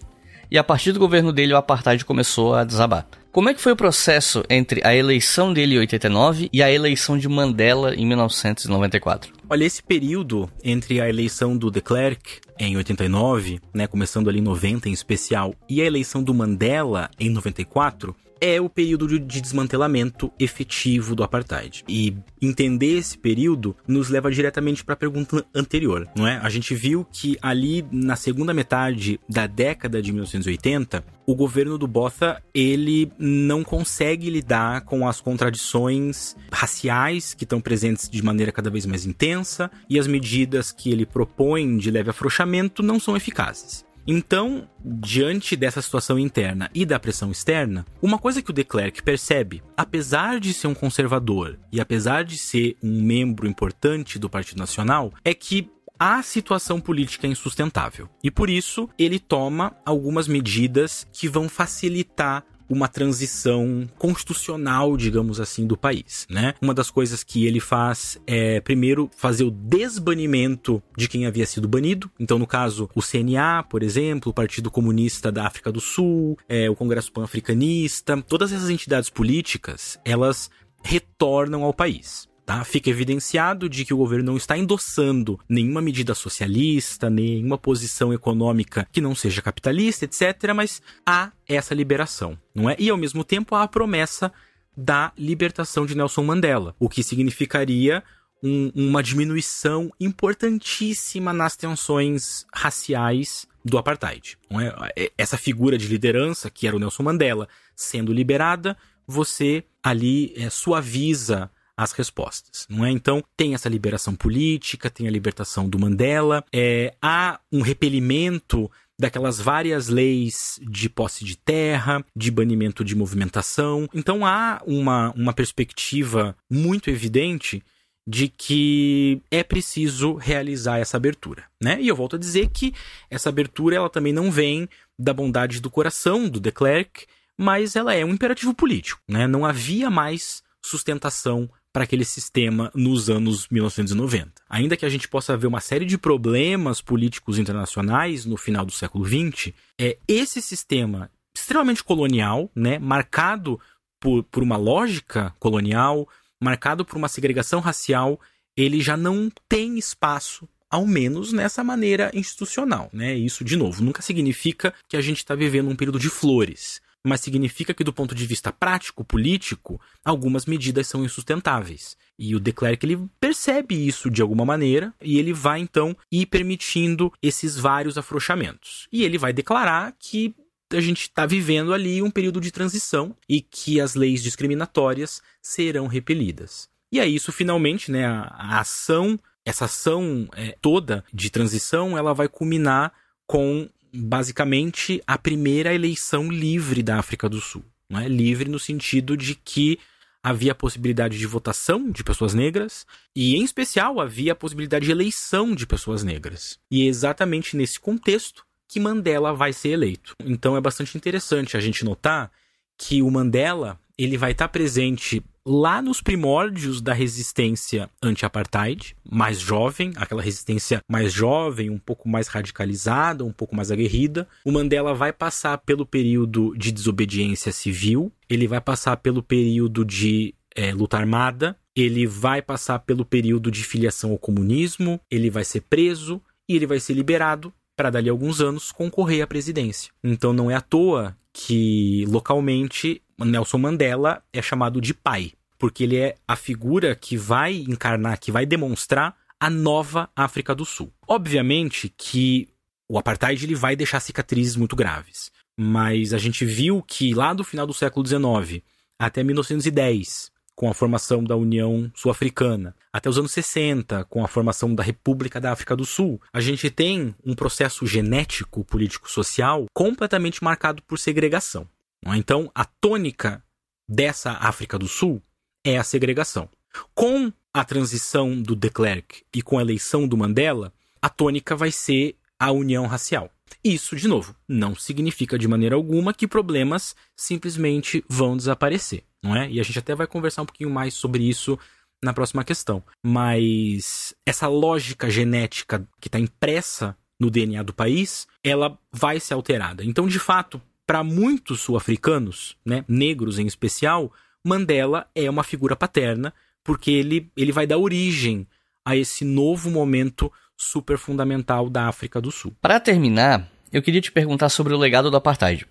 A: e a partir do governo dele o apartheid começou a desabar. Como é que foi o processo entre a eleição dele em 89 e a eleição de Mandela em 1994?
B: Olha, esse período entre a eleição do de Klerk em 89, né, começando ali em 90 em especial, e a eleição do Mandela em 94, é o período de desmantelamento efetivo do apartheid. E entender esse período nos leva diretamente para a pergunta anterior, não é? A gente viu que ali na segunda metade da década de 1980, o governo do Botha, ele não consegue lidar com as contradições raciais que estão presentes de maneira cada vez mais intensa e as medidas que ele propõe de leve afrouxamento não são eficazes. Então, diante dessa situação interna e da pressão externa, uma coisa que o de Klerk percebe, apesar de ser um conservador e apesar de ser um membro importante do Partido Nacional, é que a situação política é insustentável. E por isso, ele toma algumas medidas que vão facilitar uma transição constitucional, digamos assim, do país, né? Uma das coisas que ele faz é, primeiro, fazer o desbanimento de quem havia sido banido. Então, no caso, o CNA, por exemplo, o Partido Comunista da África do Sul, é, o Congresso Pan-Africanista, todas essas entidades políticas, elas retornam ao país. Tá? Fica evidenciado de que o governo não está endossando nenhuma medida socialista, nenhuma posição econômica que não seja capitalista, etc., mas há essa liberação, não é? E ao mesmo tempo há a promessa da libertação de Nelson Mandela, o que significaria um, uma diminuição importantíssima nas tensões raciais do apartheid. É? é? Essa figura de liderança, que era o Nelson Mandela, sendo liberada, você ali é, suaviza as respostas, não é? Então tem essa liberação política, tem a libertação do Mandela, é, há um repelimento daquelas várias leis de posse de terra, de banimento de movimentação. Então há uma, uma perspectiva muito evidente de que é preciso realizar essa abertura, né? E eu volto a dizer que essa abertura ela também não vem da bondade do coração do de Klerk, mas ela é um imperativo político, né? Não havia mais sustentação para aquele sistema nos anos 1990. Ainda que a gente possa ver uma série de problemas políticos internacionais no final do século XX, é esse sistema extremamente colonial, né, marcado por, por uma lógica colonial, marcado por uma segregação racial, ele já não tem espaço ao menos nessa maneira institucional, né? Isso, de novo, nunca significa que a gente está vivendo um período de flores mas significa que do ponto de vista prático, político, algumas medidas são insustentáveis. E o de ele percebe isso de alguma maneira e ele vai então ir permitindo esses vários afrouxamentos. E ele vai declarar que a gente está vivendo ali um período de transição e que as leis discriminatórias serão repelidas. E é isso finalmente, né, a, a ação, essa ação é, toda de transição, ela vai culminar com basicamente a primeira eleição livre da África do Sul. Não é? Livre no sentido de que havia a possibilidade de votação de pessoas negras e, em especial, havia a possibilidade de eleição de pessoas negras. E é exatamente nesse contexto que Mandela vai ser eleito. Então é bastante interessante a gente notar que o Mandela ele vai estar presente lá nos primórdios da resistência anti-apartheid, mais jovem, aquela resistência mais jovem, um pouco mais radicalizada, um pouco mais aguerrida. O Mandela vai passar pelo período de desobediência civil, ele vai passar pelo período de é, luta armada, ele vai passar pelo período de filiação ao comunismo, ele vai ser preso e ele vai ser liberado para dali a alguns anos concorrer à presidência. Então não é à toa que localmente Nelson Mandela é chamado de pai, porque ele é a figura que vai encarnar, que vai demonstrar a nova África do Sul. Obviamente que o apartheid ele vai deixar cicatrizes muito graves, mas a gente viu que lá do final do século XIX até 1910, com a formação da União Sul-Africana, até os anos 60, com a formação da República da África do Sul, a gente tem um processo genético, político-social completamente marcado por segregação. É? Então, a tônica dessa África do Sul é a segregação. Com a transição do de Klerk e com a eleição do Mandela, a tônica vai ser a união racial. Isso, de novo, não significa de maneira alguma que problemas simplesmente vão desaparecer, não é? E a gente até vai conversar um pouquinho mais sobre isso na próxima questão. Mas essa lógica genética que está impressa no DNA do país, ela vai ser alterada. Então, de fato, para muitos sul-africanos, né, negros em especial, Mandela é uma figura paterna, porque ele, ele vai dar origem a esse novo momento super fundamental da África do Sul.
A: Para terminar, eu queria te perguntar sobre o legado do apartheid.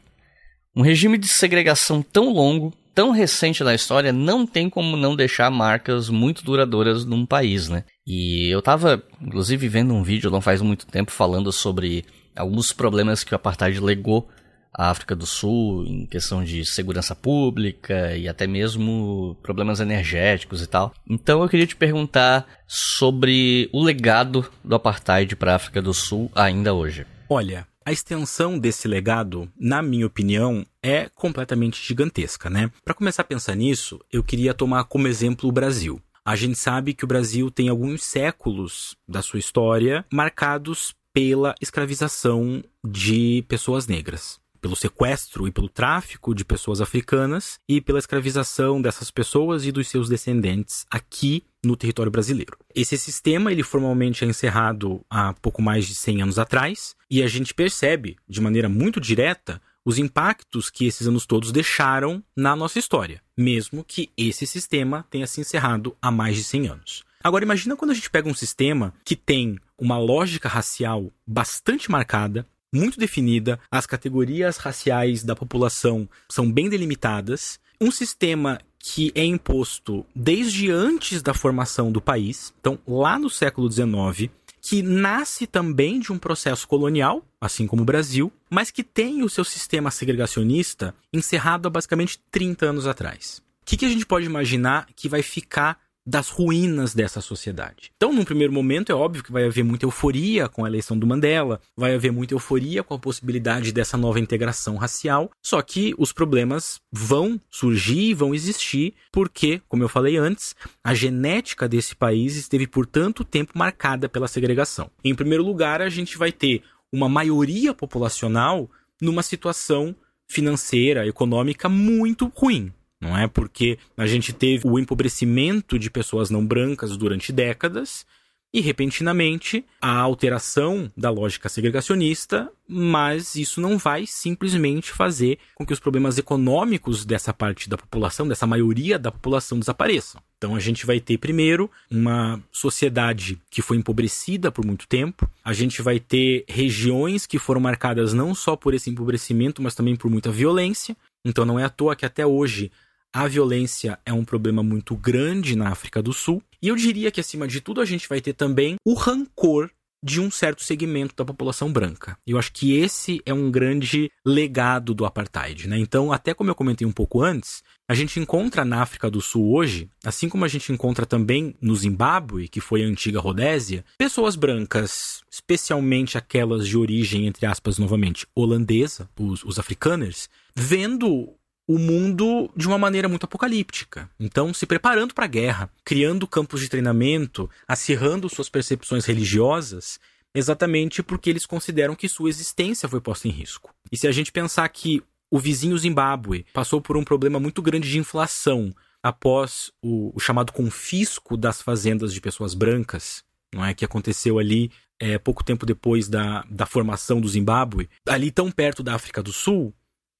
A: Um regime de segregação tão longo, tão recente na história, não tem como não deixar marcas muito duradouras num país, né? E eu tava, inclusive, vendo um vídeo não faz muito tempo falando sobre alguns problemas que o apartheid legou a África do Sul em questão de segurança pública e até mesmo problemas energéticos e tal. Então eu queria te perguntar sobre o legado do apartheid para a África do Sul ainda hoje.
B: Olha, a extensão desse legado, na minha opinião, é completamente gigantesca, né? Para começar a pensar nisso, eu queria tomar como exemplo o Brasil. A gente sabe que o Brasil tem alguns séculos da sua história marcados pela escravização de pessoas negras pelo sequestro e pelo tráfico de pessoas africanas e pela escravização dessas pessoas e dos seus descendentes aqui no território brasileiro. Esse sistema ele formalmente é encerrado há pouco mais de 100 anos atrás e a gente percebe de maneira muito direta os impactos que esses anos todos deixaram na nossa história, mesmo que esse sistema tenha se encerrado há mais de 100 anos. Agora imagina quando a gente pega um sistema que tem uma lógica racial bastante marcada, muito definida, as categorias raciais da população são bem delimitadas, um sistema que é imposto desde antes da formação do país, então lá no século XIX, que nasce também de um processo colonial, assim como o Brasil, mas que tem o seu sistema segregacionista encerrado há basicamente 30 anos atrás. O que, que a gente pode imaginar que vai ficar das ruínas dessa sociedade. Então, num primeiro momento, é óbvio que vai haver muita euforia com a eleição do Mandela, vai haver muita euforia com a possibilidade dessa nova integração racial, só que os problemas vão surgir e vão existir porque, como eu falei antes, a genética desse país esteve por tanto tempo marcada pela segregação. Em primeiro lugar, a gente vai ter uma maioria populacional numa situação financeira, econômica muito ruim não é? Porque a gente teve o empobrecimento de pessoas não brancas durante décadas e repentinamente a alteração da lógica segregacionista, mas isso não vai simplesmente fazer com que os problemas econômicos dessa parte da população, dessa maioria da população desapareçam. Então a gente vai ter primeiro uma sociedade que foi empobrecida por muito tempo, a gente vai ter regiões que foram marcadas não só por esse empobrecimento, mas também por muita violência. Então não é à toa que até hoje a violência é um problema muito grande na África do Sul. E eu diria que, acima de tudo, a gente vai ter também o rancor de um certo segmento da população branca. Eu acho que esse é um grande legado do apartheid, né? Então, até como eu comentei um pouco antes, a gente encontra na África do Sul hoje, assim como a gente encontra também no Zimbábue, que foi a antiga Rodésia, pessoas brancas, especialmente aquelas de origem, entre aspas, novamente, holandesa, os, os africaners, vendo o mundo de uma maneira muito apocalíptica. Então, se preparando para a guerra, criando campos de treinamento, acirrando suas percepções religiosas, exatamente porque eles consideram que sua existência foi posta em risco. E se a gente pensar que o vizinho Zimbábue passou por um problema muito grande de inflação após o, o chamado confisco das fazendas de pessoas brancas, não é que aconteceu ali é, pouco tempo depois da, da formação do Zimbábue, ali tão perto da África do Sul,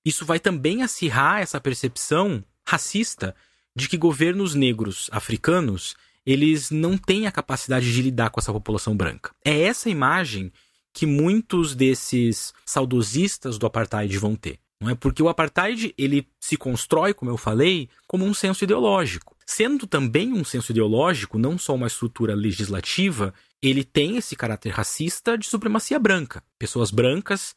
B: isso vai também acirrar essa percepção racista de que governos negros africanos eles não têm a capacidade de lidar com essa população branca. É essa imagem que muitos desses saudosistas do apartheid vão ter. Não é porque o apartheid ele se constrói, como eu falei, como um senso ideológico. Sendo também um senso ideológico, não só uma estrutura legislativa, ele tem esse caráter racista de supremacia branca. Pessoas brancas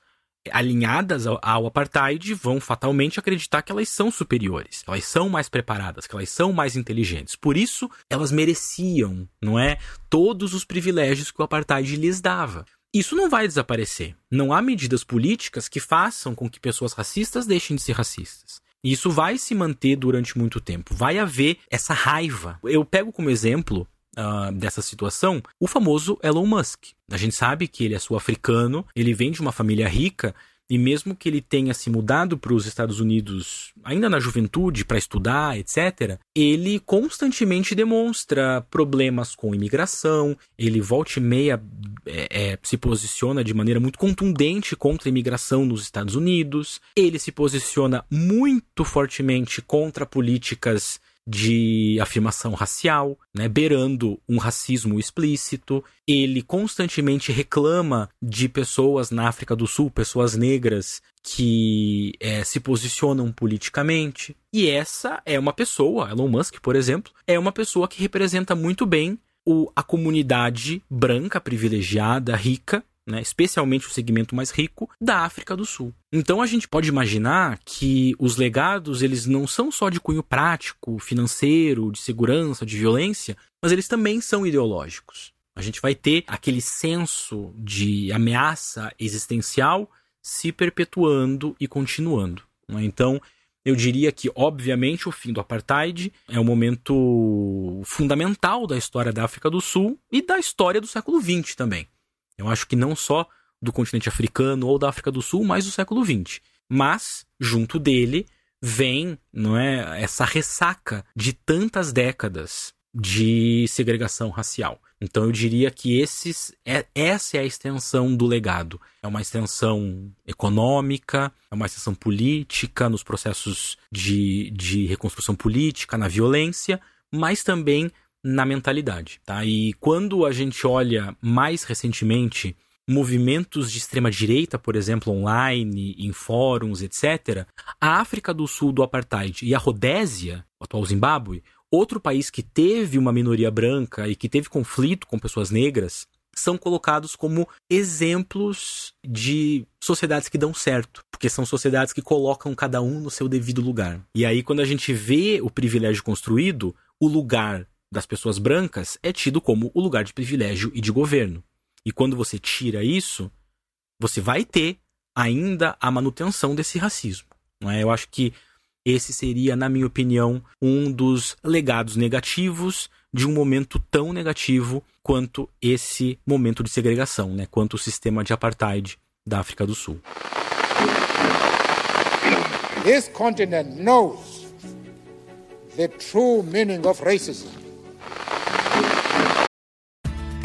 B: alinhadas ao, ao, apartheid vão fatalmente acreditar que elas são superiores, que elas são mais preparadas, que elas são mais inteligentes. Por isso, elas mereciam, não é, todos os privilégios que o apartheid lhes dava. Isso não vai desaparecer. Não há medidas políticas que façam com que pessoas racistas deixem de ser racistas. Isso vai se manter durante muito tempo. Vai haver essa raiva. Eu pego como exemplo uh, dessa situação o famoso Elon Musk. A gente sabe que ele é sul-africano, ele vem de uma família rica e mesmo que ele tenha se mudado para os Estados Unidos ainda na juventude para estudar, etc., ele constantemente demonstra problemas com imigração, ele volta e meia é, é, se posiciona de maneira muito contundente contra a imigração nos Estados Unidos, ele se posiciona muito fortemente contra políticas de afirmação racial, né, beirando um racismo explícito. Ele constantemente reclama de pessoas na África do Sul, pessoas negras, que é, se posicionam politicamente. E essa é uma pessoa, Elon Musk, por exemplo, é uma pessoa que representa muito bem o, a comunidade branca, privilegiada, rica, né, especialmente o segmento mais rico da África do Sul. Então a gente pode imaginar que os legados eles não são só de cunho prático, financeiro, de segurança, de violência, mas eles também são ideológicos. A gente vai ter aquele senso de ameaça existencial se perpetuando e continuando. Né? Então, eu diria que, obviamente, o fim do apartheid é um momento fundamental da história da África do Sul e da história do século XX também. Eu acho que não só do continente africano ou da África do Sul, mas do século XX. Mas, junto dele, vem não é, essa ressaca de tantas décadas de segregação racial. Então eu diria que esses, é, essa é a extensão do legado. É uma extensão econômica, é uma extensão política nos processos de, de reconstrução política, na violência, mas também na mentalidade, tá? E quando a gente olha mais recentemente movimentos de extrema direita, por exemplo, online, em fóruns, etc., a África do Sul do apartheid e a Rodésia, o atual Zimbábue, outro país que teve uma minoria branca e que teve conflito com pessoas negras, são colocados como exemplos de sociedades que dão certo, porque são sociedades que colocam cada um no seu devido lugar. E aí, quando a gente vê o privilégio construído, o lugar das pessoas brancas é tido como o lugar de privilégio e de governo. E quando você tira isso, você vai ter ainda a manutenção desse racismo. É? Eu acho que esse seria, na minha opinião, um dos legados negativos de um momento tão negativo quanto esse momento de segregação, né? quanto o sistema de apartheid da África do Sul. This continent knows
E: the true meaning of racism.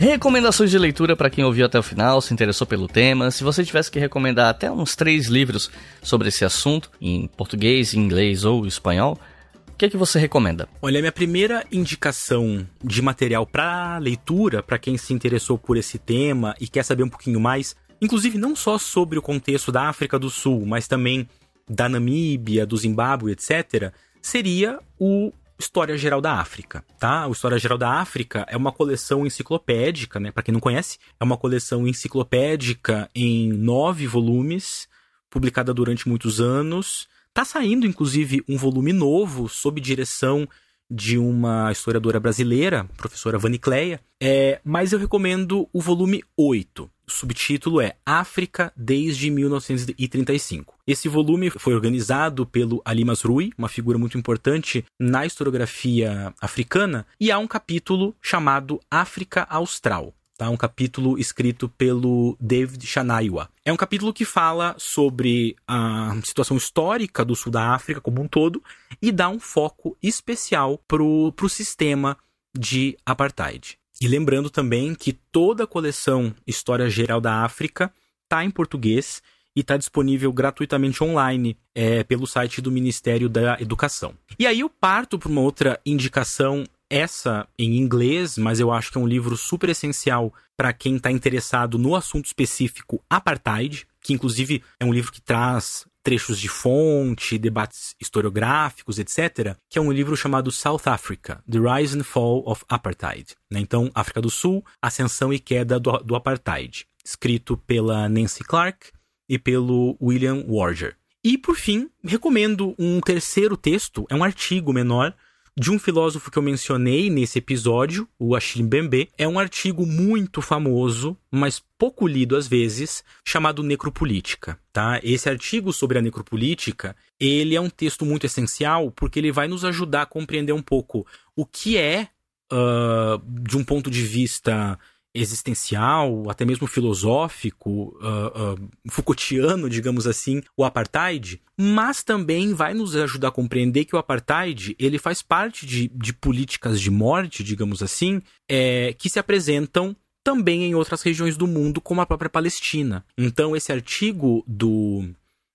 A: Recomendações de leitura para quem ouviu até o final, se interessou pelo tema. Se você tivesse que recomendar até uns três livros sobre esse assunto, em português, inglês ou espanhol, o que, é que você recomenda?
B: Olha, minha primeira indicação de material para leitura, para quem se interessou por esse tema e quer saber um pouquinho mais, inclusive não só sobre o contexto da África do Sul, mas também da Namíbia, do Zimbábue, etc., seria o História Geral da África, tá? O História Geral da África é uma coleção enciclopédica, né? Para quem não conhece, é uma coleção enciclopédica em nove volumes, publicada durante muitos anos. Tá saindo, inclusive, um volume novo sob direção de uma historiadora brasileira, professora Vanicleia, é, mas eu recomendo o volume 8. Subtítulo é África desde 1935. Esse volume foi organizado pelo Ali Masrui, uma figura muito importante na historiografia africana, e há um capítulo chamado África Austral. Tá? Um capítulo escrito pelo David Shanaiwa. É um capítulo que fala sobre a situação histórica do sul da África como um todo e dá um foco especial para o sistema de apartheid. E lembrando também que toda a coleção História Geral da África está em português e está disponível gratuitamente online é, pelo site do Ministério da Educação. E aí eu parto para uma outra indicação, essa em inglês, mas eu acho que é um livro super essencial para quem está interessado no assunto específico apartheid, que inclusive é um livro que traz trechos de fonte, debates historiográficos, etc., que é um livro chamado South Africa: The Rise and Fall of Apartheid. Né? Então, África do Sul, Ascensão e Queda do, do Apartheid, escrito pela Nancy Clark e pelo William Warger. E, por fim, recomendo um terceiro texto, é um artigo menor de um filósofo que eu mencionei nesse episódio, o Achille Mbembe. É um artigo muito famoso, mas pouco lido às vezes, chamado Necropolítica, tá? Esse artigo sobre a necropolítica, ele é um texto muito essencial porque ele vai nos ajudar a compreender um pouco o que é, uh, de um ponto de vista existencial, até mesmo filosófico, uh, uh, Foucaultiano, digamos assim, o apartheid, mas também vai nos ajudar a compreender que o apartheid ele faz parte de, de políticas de morte, digamos assim, é, que se apresentam também em outras regiões do mundo, como a própria Palestina. Então, esse artigo do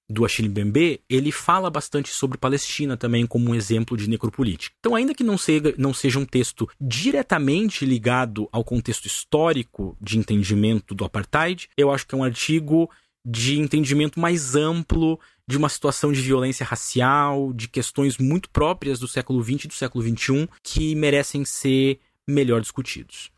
B: do Achille Mbembe, ele fala bastante sobre Palestina também como um exemplo de necropolítica. Então, ainda que não seja, não seja um texto diretamente ligado ao contexto histórico de entendimento do apartheid, eu acho que é um artigo de entendimento mais amplo de uma situação de violência racial, de questões muito próprias do século XX e do século XXI que merecem ser melhor discutidos.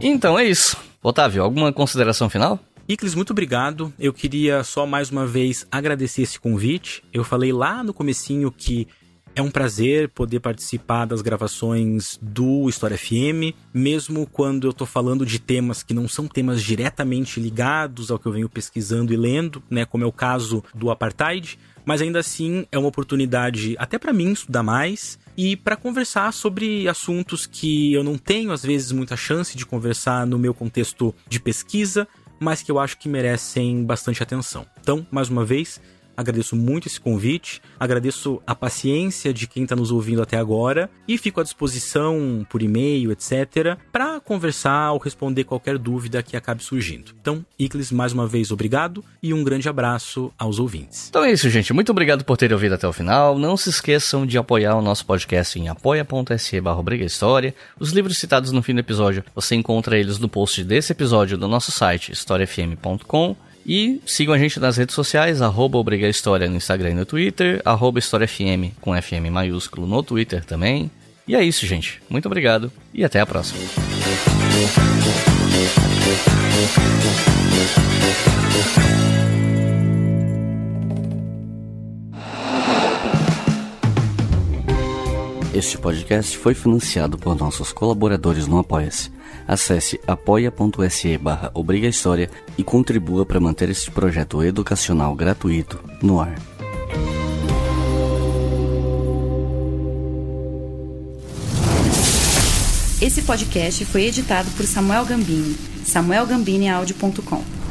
A: Então é isso. Otávio, alguma consideração final?
B: Iclis, muito obrigado. Eu queria só mais uma vez agradecer esse convite. Eu falei lá no comecinho que é um prazer poder participar das gravações do História FM, mesmo quando eu tô falando de temas que não são temas diretamente ligados ao que eu venho pesquisando e lendo, né, como é o caso do apartheid, mas ainda assim é uma oportunidade até para mim estudar mais e para conversar sobre assuntos que eu não tenho às vezes muita chance de conversar no meu contexto de pesquisa, mas que eu acho que merecem bastante atenção. Então, mais uma vez, Agradeço muito esse convite, agradeço a paciência de quem está nos ouvindo até agora e fico à disposição por e-mail, etc., para conversar ou responder qualquer dúvida que acabe surgindo. Então, Iclis, mais uma vez, obrigado e um grande abraço aos ouvintes.
A: Então é isso, gente. Muito obrigado por terem ouvido até o final. Não se esqueçam de apoiar o nosso podcast em apoia.se barra História. Os livros citados no fim do episódio, você encontra eles no post desse episódio do nosso site, historiafm.com. E sigam a gente nas redes sociais, arroba Obriga História no Instagram e no Twitter, arroba História FM com FM maiúsculo no Twitter também. E é isso, gente. Muito obrigado e até a próxima. Este podcast foi financiado por nossos colaboradores no Apoia-se Acesse apoia.se barra Obriga História e contribua para manter este projeto educacional gratuito no ar.
F: Esse podcast foi editado por Samuel Gambini, samuelgambiniaudio.com.